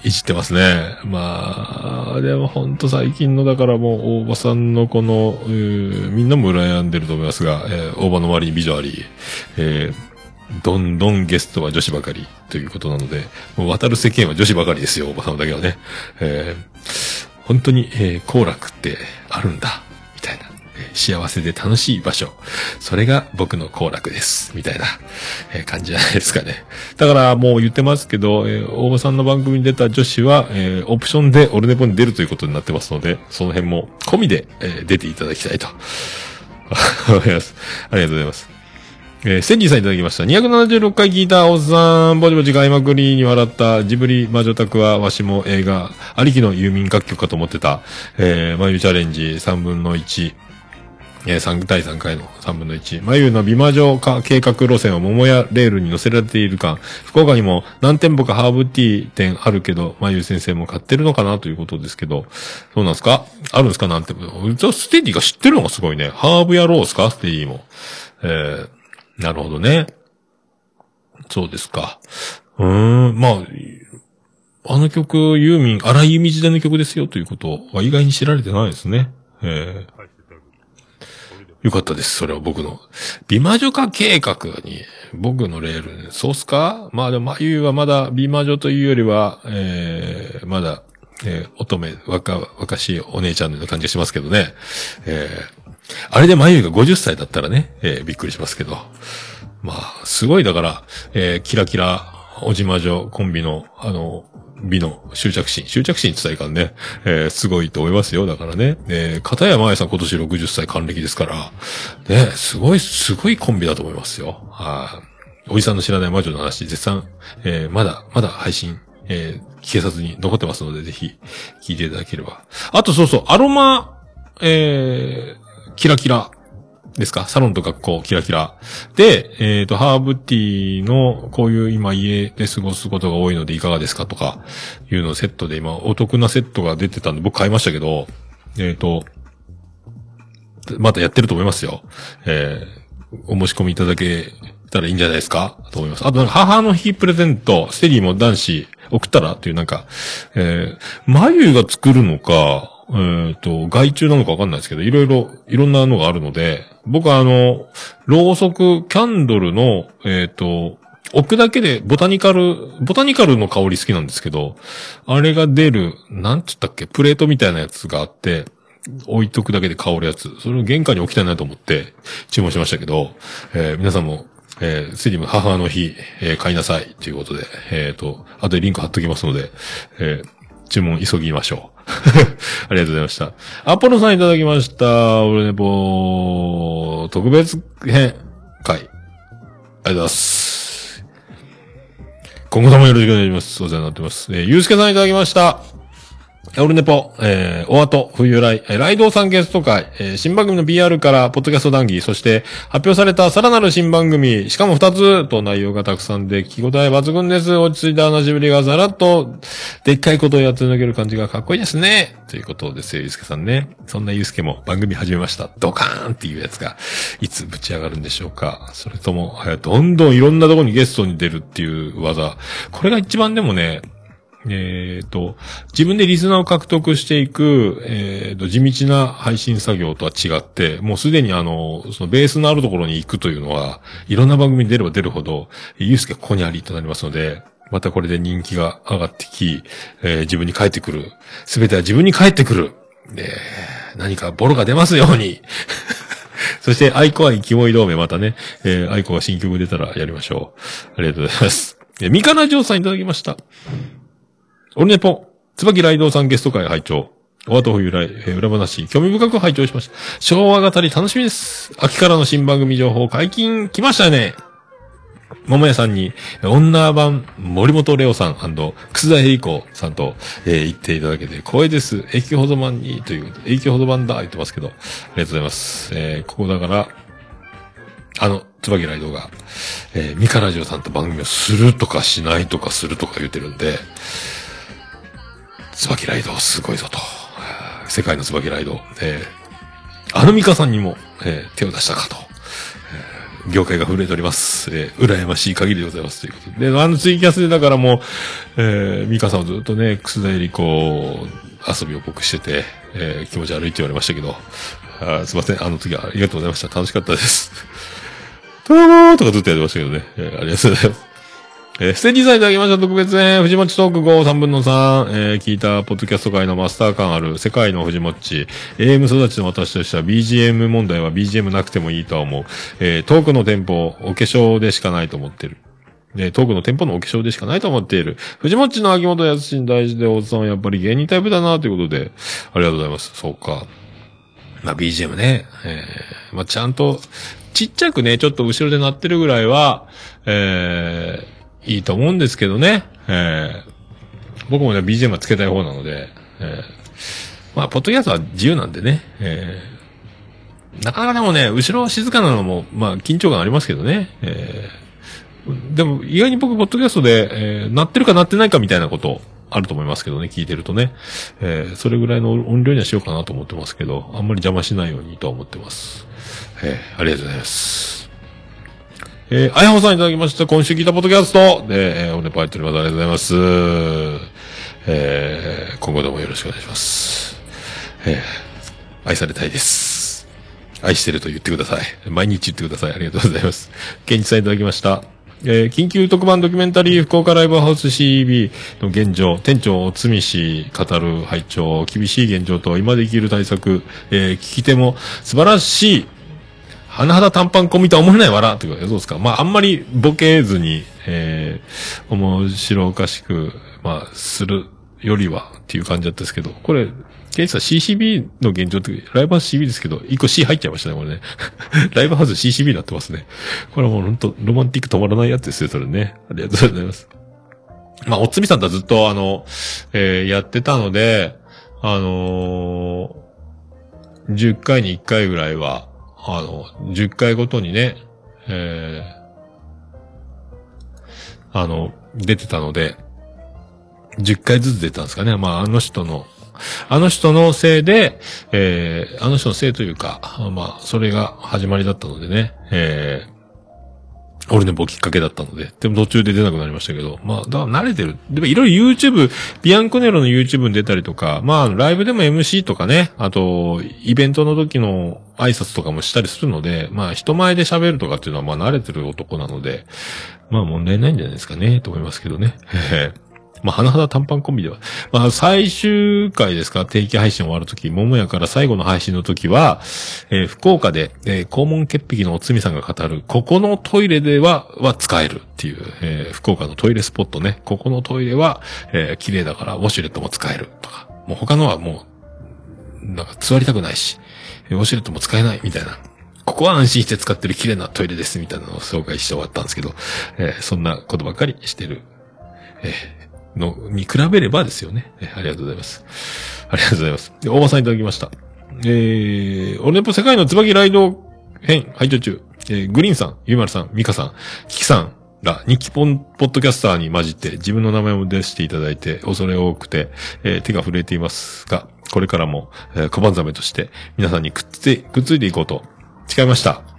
S2: いじってますね。まあ、でもほんと最近のだからもう大場さんのこの、うーみんなも羨んでると思いますが、えー大場の周りに美女あり、えーどんどんゲストは女子ばかりということなので、もう渡る世間は女子ばかりですよ、おばさんだけはね。えー本当に、えー幸楽ってあるんだ、みたいな。幸せで楽しい場所。それが僕の幸楽です。みたいな、え感じじゃないですかね。だからもう言ってますけど、えー大場さんの番組に出た女子は、えーオプションでオルネポに出るということになってますので、その辺も込みで、えー出ていただきたいと。思います。ありがとうございます。えー、センジーさんいただきました。276回聞いたおっさん、ぼちぼち買いまくりに笑ったジブリ魔女宅はわしも映画、ありきの郵便楽曲かと思ってた、えー、眉チャレンジ3分の1、えー、3第3回の3分の1。眉の美魔女化計画路線を桃屋レールに乗せられている感。福岡にも何店舗かハーブティー店あるけど、眉先生も買ってるのかなということですけど、そうなんですか？あるんですか？なんて。じゃステディが知ってるのがすごいね。ハーブ野郎ですか？ステディも。えー、なるほどね。そうですか。うーん、まあ、あの曲、ユーミン、荒井由実時代の曲ですよということは意外に知られてないですね。えーよかったです。それは僕の。美魔女化計画に、僕のレール、そうっすか？まあでも、まゆはまだ美魔女というよりは、えー、まだ、えー、乙女、若、若しいお姉ちゃんのような感じがしますけどね。えー、あれでまゆが50歳だったらね、えー、びっくりしますけど。まあ、すごいだから、えー、キラキラ、おじまじょコンビの、あの、美の執着心。執着心って言ったらいかんね。えー、すごいと思いますよ。だからね。えー、片山愛さん今年60歳還暦ですから。ね、すごい、すごいコンビだと思いますよ。はい。おじさんの知らない魔女の話、絶賛、えー、まだ、まだ配信、えー、消さずに残ってますので、ぜひ、聞いていただければ。あとそうそう、アロマ、えー、キラキラ。ですか？サロンと学校、キラキラ。で、えっ、と、ハーブティーの、こういう今家で過ごすことが多いのでいかがですかとか、いうのをセットで今、お得なセットが出てたんで、僕買いましたけど、えっ、と、まだやってると思いますよ。えーお申し込みいただけたらいいんじゃないですか？と思います。あと母の日プレゼント、ステディも男子送ったら？っていうなんか、えー、眉が作るのか、えっ、と、外注なのかわかんないですけど、いろいろ、いろんなのがあるので、僕はあの、ろうそく、キャンドルの、えっ、と、置くだけで、ボタニカル、ボタニカルの香り好きなんですけど、あれが出る、なんつったっけ、プレートみたいなやつがあって、置いとくだけで香るやつ。それを玄関に置きたいなと思って注文しましたけど、えー皆さんも、えー、スリム母の日、えー買いなさいということで、えっ、と、後でリンク貼っときますので、えー注文急ぎましょう。ありがとうございました。アポロさんいただきました。俺ね、ぼー、特別編会。ありがとうございます。今後ともよろしくお願いします。お世話になってます。えー、ゆうすけさんいただきました。オルネポ、えー、お後、冬来、えーライドウさんゲスト会、えー新番組の BR から、ポッドキャスト談義、そして、発表されたさらなる新番組、しかも二つと内容がたくさんで、聞き応え抜群です。落ち着いた話ぶりがさらっと、でっかいことをやって抜ける感じがかっこいいですね。ということですよ、ゆうすけさんね。そんなゆうすけも番組始めました。ドカーンっていうやつが、いつぶち上がるんでしょうか。それとも、どんどんいろんなところにゲストに出るっていう技。これが一番でもね、えっ、と、自分でリスナーを獲得していく、えっ、と、地道な配信作業とは違って、もうすでにあの、そのベースのあるところに行くというのは、いろんな番組に出れば出るほど、ゆうすけここにありとなりますので、またこれで人気が上がってき、えー自分に返ってくる。すべては自分に返ってくる。で、何かボロが出ますように。そして、アイコアに肝い同盟またね、えーアイコが新曲出たらやりましょう。ありがとうございます。え、ミカナジョーさんいただきました。オルネポ、椿ライドさんゲスト会拝聴お後冬来、えー裏話、興味深く拝聴しました。昭和語り楽しみです。秋からの新番組情報解禁来ましたね。桃屋さんに、女版森本レオさん楠田ヘリコさんと、えー言っていただけて光栄です。駅ほど版に、という、駅ほど版だ、言ってますけど、ありがとうございます。えーここだから、あの、椿ライドが、えーミカラジオさんと番組をするとかしないとかするとか言ってるんで、椿ライドすごいぞと。世界の椿ライド。えー、あのミカさんにも、えー手を出したかと。えー業界が震えております。えー羨ましい限りでございます。ということで。で、あのツイキャスでだからもう、えー、ミカさんはずっとね、楠田絵理子遊びを僕してて、えー気持ち悪いって言われましたけど、あすいません。あの時はありがとうございました。楽しかったです。どうもーとかずっとやってましたけどね。えーありがとうございます。えー、ステージさんいただきました特別編、藤持トーク5、3分の3、えー聞いたポッドキャスト界のマスター感ある世界の藤持 AM 育ちの私としては BGM 問題は BGM なくてもいいとは思う。えートークのテンポ、お化粧でしかないと思ってる。で、トークのテンポのお化粧でしかないと思っている。藤持の秋元康に大事で、大津さんはやっぱり芸人タイプだなということで、ありがとうございます。そうか。まあ BGM ね、えーまあちゃんと、ちっちゃくね、ちょっと後ろで鳴ってるぐらいは、えーいいと思うんですけどね。えー僕もね、BGM はつけたい方なので、えーまあ、ポッドキャストは自由なんでね、えーなかなかでもね、後ろ静かなのも、まあ、緊張感ありますけどね。えーでも、意外に僕、ポッドキャストで、えー鳴ってるか鳴ってないかみたいなこと、あると思いますけどね、聞いてるとね。えーそれぐらいの音量にはしようかなと思ってますけど、あんまり邪魔しないようにとは思ってます。えーありがとうございます。えー、あやほさんいただきました。今週聞いたポッドキャストで、えー、おねぱいっております。ありがとうございます。えー、今後ともよろしくお願いします。えー、愛されたいです。愛してると言ってください。毎日言ってください。ありがとうございます。ケンチさんいただきました。えー緊急特番ドキュメンタリー福岡ライブハウス CEB の現状、店長、つみし、語る拝聴厳しい現状と今できる対策、えー聞き手も素晴らしい甚だ短パン込みとは思えない笑ということで、どうですかまあ、あんまりボケずに、えー、面白おかしく、まあ、するよりはっていう感じだったですけど、これ、ケイスは CCB の現状って、ライブハウス CB ですけど、一個 C 入っちゃいましたね、これね。ライブハウス CCB になってますね。これはもう本当ロマンティック止まらないやつですよ、それね。ありがとうございます。まあ、おつみさんとはずっと、あの、えーやってたので、あのー10回に1回ぐらいは、あの、10回ごとにね、えー、あの、出てたので、10回ずつ出たんですかね。まあ、あの人の、あの人のせいで、えー、あの人のせいというか、まあ、それが始まりだったのでね、え俺ね、きっかけだったので。でも途中で出なくなりましたけど。まあ、だから慣れてる。でもいろいろ YouTube、ビアンコネロの YouTube に出たりとか、まあ、ライブでも MC とかね、あと、イベントの時の挨拶とかもしたりするので、まあ、人前で喋るとかっていうのは、まあ、慣れてる男なので、まあ、問題ないんじゃないですかね、と思いますけどね。まあ、花肌短パンコンビでは。まあ、最終回ですか？定期配信終わるとき、桃屋から最後の配信の時は、えー福岡で、えー肛門潔癖のおつみさんが語る、ここのトイレでは、は使えるっていう、えー福岡のトイレスポットね。ここのトイレは、えー綺麗だから、ウォシュレットも使えるとか。もう他のはもう、なんか座りたくないし、ウォシュレットも使えないみたいな。ここは安心して使ってる綺麗なトイレですみたいなのを紹介して終わったんですけど、えーそんなことばっかりしてる、えーの、に比べればですよね。ありがとうございます。ありがとうございます。で、大場さんいただきました。えー、オルネポ世界の椿ライド編、配聴中。えー、グリーンさん、ゆうまるさん、ミカさん、キキさんら、日記ポン、ポッドキャスターに混じって自分の名前を出していただいて、恐れ多くて、えー手が震えていますが、これからも、えー小判ザメとして、皆さんにくっつい、くっついていこうと、誓いました。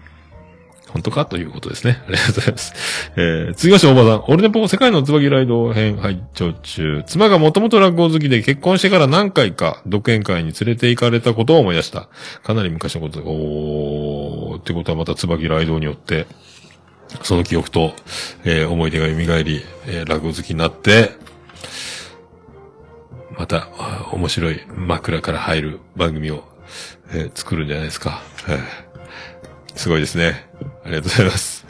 S2: 本当かということですね。ありがとうございます。えー、次まして、大場さん。オルネポ世界の椿ライド編拝聴中。妻がもともと落語好きで結婚してから何回か独演会に連れて行かれたことを思い出した。かなり昔のことで、おー、ってことはまた椿ライドによって、その記憶と、えー思い出が蘇り、えー落語好きになって、また、面白い枕から入る番組を、えー作るんじゃないですか。えーすごいですね。ありがとうございます。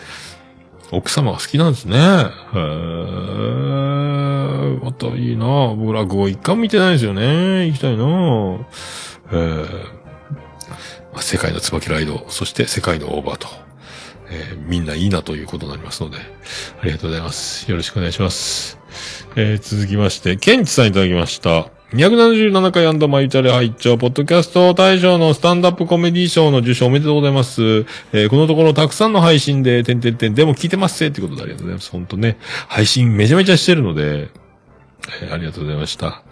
S2: 奥様が好きなんですね。へーまたいいな僕落語一回も見てないですよね。行きたいなえ世界の椿ライド、そして世界のオーバーと、えーみんないいなということになりますので、ありがとうございます。よろしくお願いします。えー続きまして、ケンチさんいただきました。277回アンドマイチャレ拝聴ポッドキャスト大賞のスタンダップコメディ賞の受賞おめでとうございます。えーこのところたくさんの配信で、てんてんてん、でも聞いてますってことでありがとうございます。本当ね、配信めちゃめちゃしてるので、えーありがとうございました。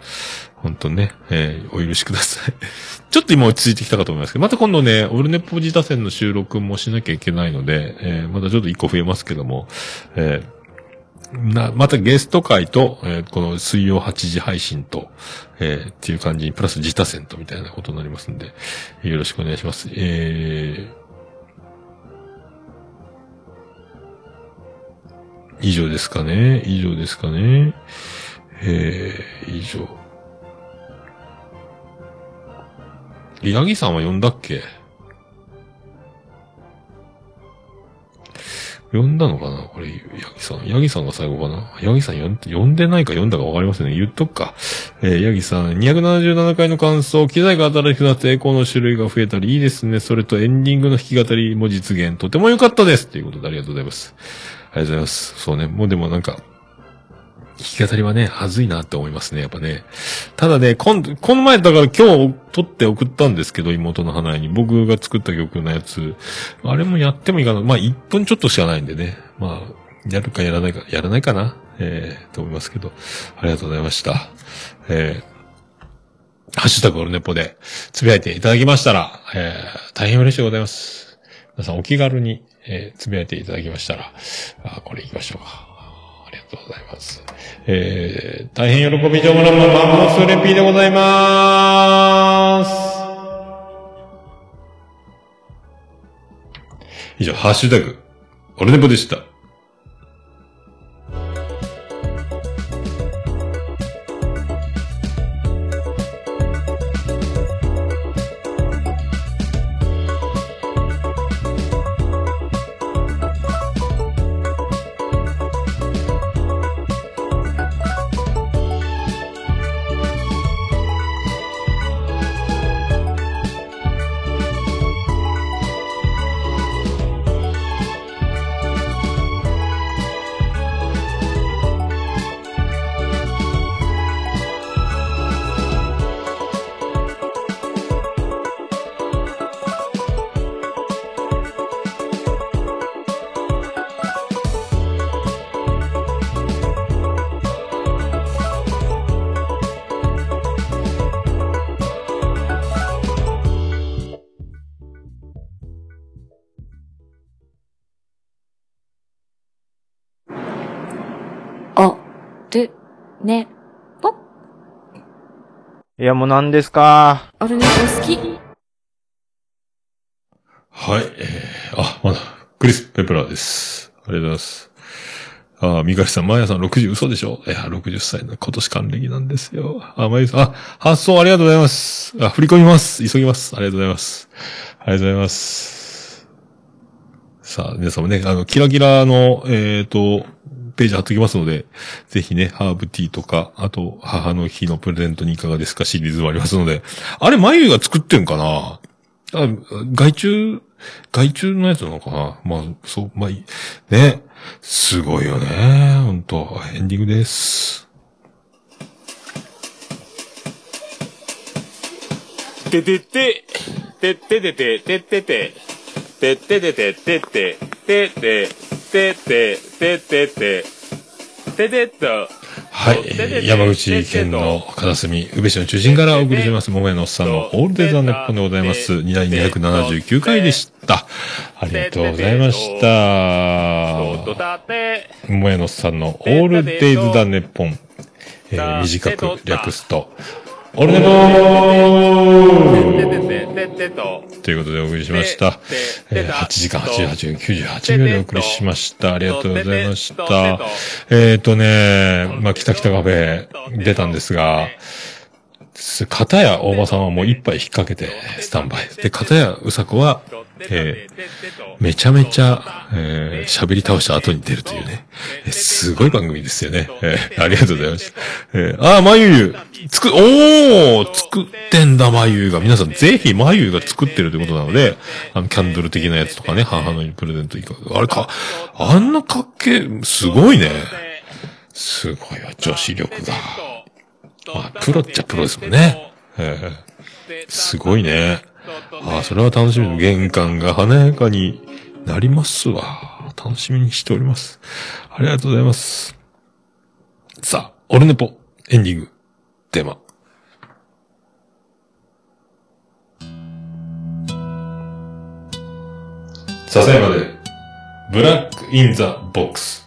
S2: 本当ね、えーお許しください。ちょっと今落ち着いてきたかと思いますけど、また今度ね、オルネポジタ戦の収録もしなきゃいけないので、えまたちょっと一個増えますけども、えーな、またゲスト会と、えーこの水曜8時配信と、えーっていう感じに、プラス自他戦とみたいなことになりますんで、よろしくお願いします。えー、以上ですかね以上ですかねえー、以上。ヤギさんは呼んだっけ？呼んだのかな？これ、ヤギさん。ヤギさんが最後かな？ヤギさん呼んでないか読んだかわかりませんね。言っとくか。えー、ヤギさん、277回の感想、機材が新しくなってエコーの種類が増えたり、いいですね。それとエンディングの弾き語りも実現。とても良かったです。ということでありがとうございます。ありがとうございます。そうね。もうでもなんか、弾き語りはね、はずいなって思いますね、やっぱね。ただね、今度、この前だから今日撮って送ったんですけど、妹の花江に。僕が作った曲のやつ。あれもやってもいいかな。まあ、1分ちょっとしかないんでね。まあ、やるかやらないか、やらないかな。えー、と思いますけど。ありがとうございました。えー、ハッシュタグオルネポで、つぶやいていただきましたら、えー、大変嬉しいございます。皆さんお気軽に、えー、つぶやいていただきましたら、あ、これ行きましょうか。ありがとうございます。えー、大変喜び上村のマンモスレピーでございまーす。以上、ハッシュタグ、オルネポでした。
S4: や、もう何ですか？
S6: オルネポ好き。
S2: はい。えー、あ、まだ、クリス・ペプラーです。ありがとうございます。あ、ミカリさん、マヤさん60嘘でしょ？いや、60歳の今年還暦なんですよ。あ、マユさん、あ、発送ありがとうございます。あ、振り込みます。急ぎます。ありがとうございます。ありがとうございます。さあ、皆さんもね、あの、キラキラの、えっ、と、ページ貼っときますので、ぜひね、ハーブティーとか、あと、母の日のプレゼントにいかがですかシリーズもありますので、あれ、マユが作ってんかな？あ、外注、外注のやつなのかな？まあ、そう、まあいい。ね。すごいよね。本当エンディングです。
S3: ててて、てっててて、てってて、てっててて、てって、てって、てって、てってて、ててっと。
S2: はい。えー山口県の片隅、宇部市の中心からお送りしてます、桃屋のおっさんのオールデイズ・ザ・ネッポンでございます。2第279回でした。ありがとうございまし
S3: と
S2: た。桃屋のおっさんのオールデイズ・ザ・ネッポン。えー短く略すと、オールネポー、
S3: と。
S2: いうことでお送りしました。え8時間88分98秒でお送りしました。ありがとうございました。えっ、ー、とね、まあ、北北カフェ出たんですが、片や大場さんはもう一杯引っ掛けてスタンバイ。で、片やうさこは、えーめちゃめちゃ、えー喋り倒した後に出るというね。えーすごい番組ですよね。えーありがとうございました。えーあ、まゆゆ。つく、おー作ってんだ、まゆゆが。皆さん、ぜひ、まゆゆが作ってるということなので、あの、キャンドル的なやつとかね、母のにプレゼントいかが。あれか、あんなかっけ、すごいね。すごいわ、女子力が。まあ、プロっちゃプロですもんね。えーすごいね。ああ、それは楽しみ。玄関が華やかになりますわ。楽しみにしております。ありがとうございます。さあ、オルネポ、エンディング、テーマ。笹山で、ブラックインザボックス。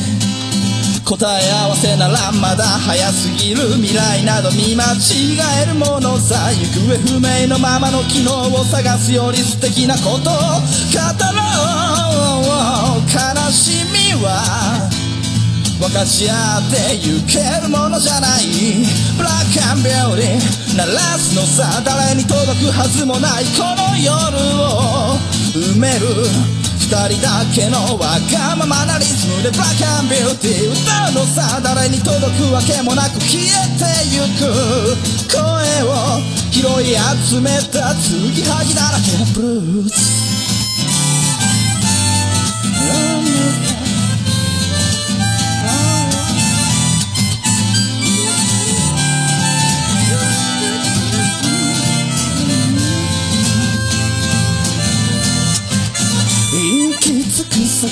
S7: 答え合わせならまだ早すぎる未来など見間違えるものさ行方不明のままの機能を探すより素敵なことを語ろう。悲しみは分かち合ってゆけるものじゃない。ブラックアンビューティー鳴らすのさ誰に届くはずもないこの夜を埋める。二人だけのわがままなリズムでブラックアンビューティー歌うのさ誰に届くわけもなく消えてゆく。声を拾い集めた継ぎはぎだらけのブルース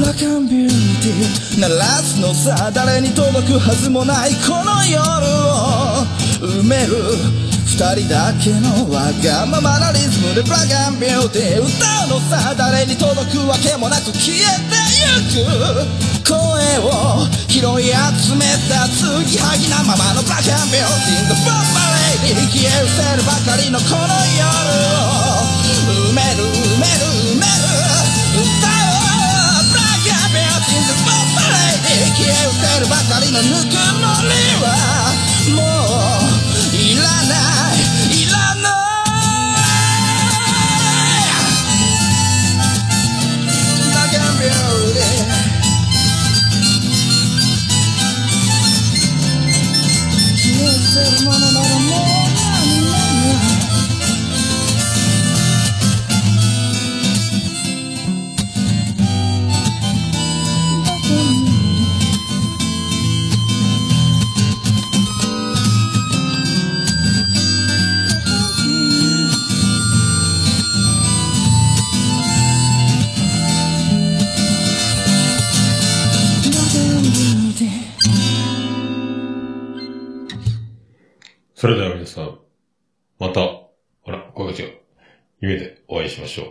S7: ラックアンビューティー鳴らすのさ誰に届くはずもないこの夜を埋める二人だけのわがままなリズムでブラックアンビューティー歌うのさ誰に届くわけもなく消えてゆく声を拾い集めた継ぎはぎなままのブラックアンビューティー The Bomb Lady 消え失せるばかりのこの夜を埋める埋める埋める歌 Lady 消え失せるばかりのぬくもりはも
S2: う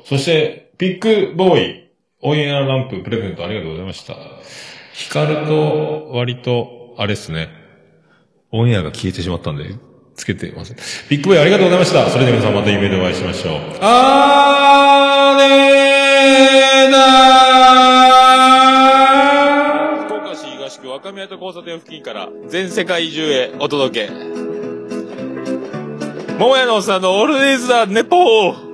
S2: そして、ピックボーイ、オンエアランププレゼントありがとうございました。光ると、割と、あれですね。オンエアが消えてしまったんで、つけてます。ピックボーイありがとうございました。それでは皆さんまた夢でお会いしましょう。あーねーなー
S3: 福岡市東区若宮と交差点付近から全世界中へお届け。桃屋のおっさんのオールディーズだ、ネポー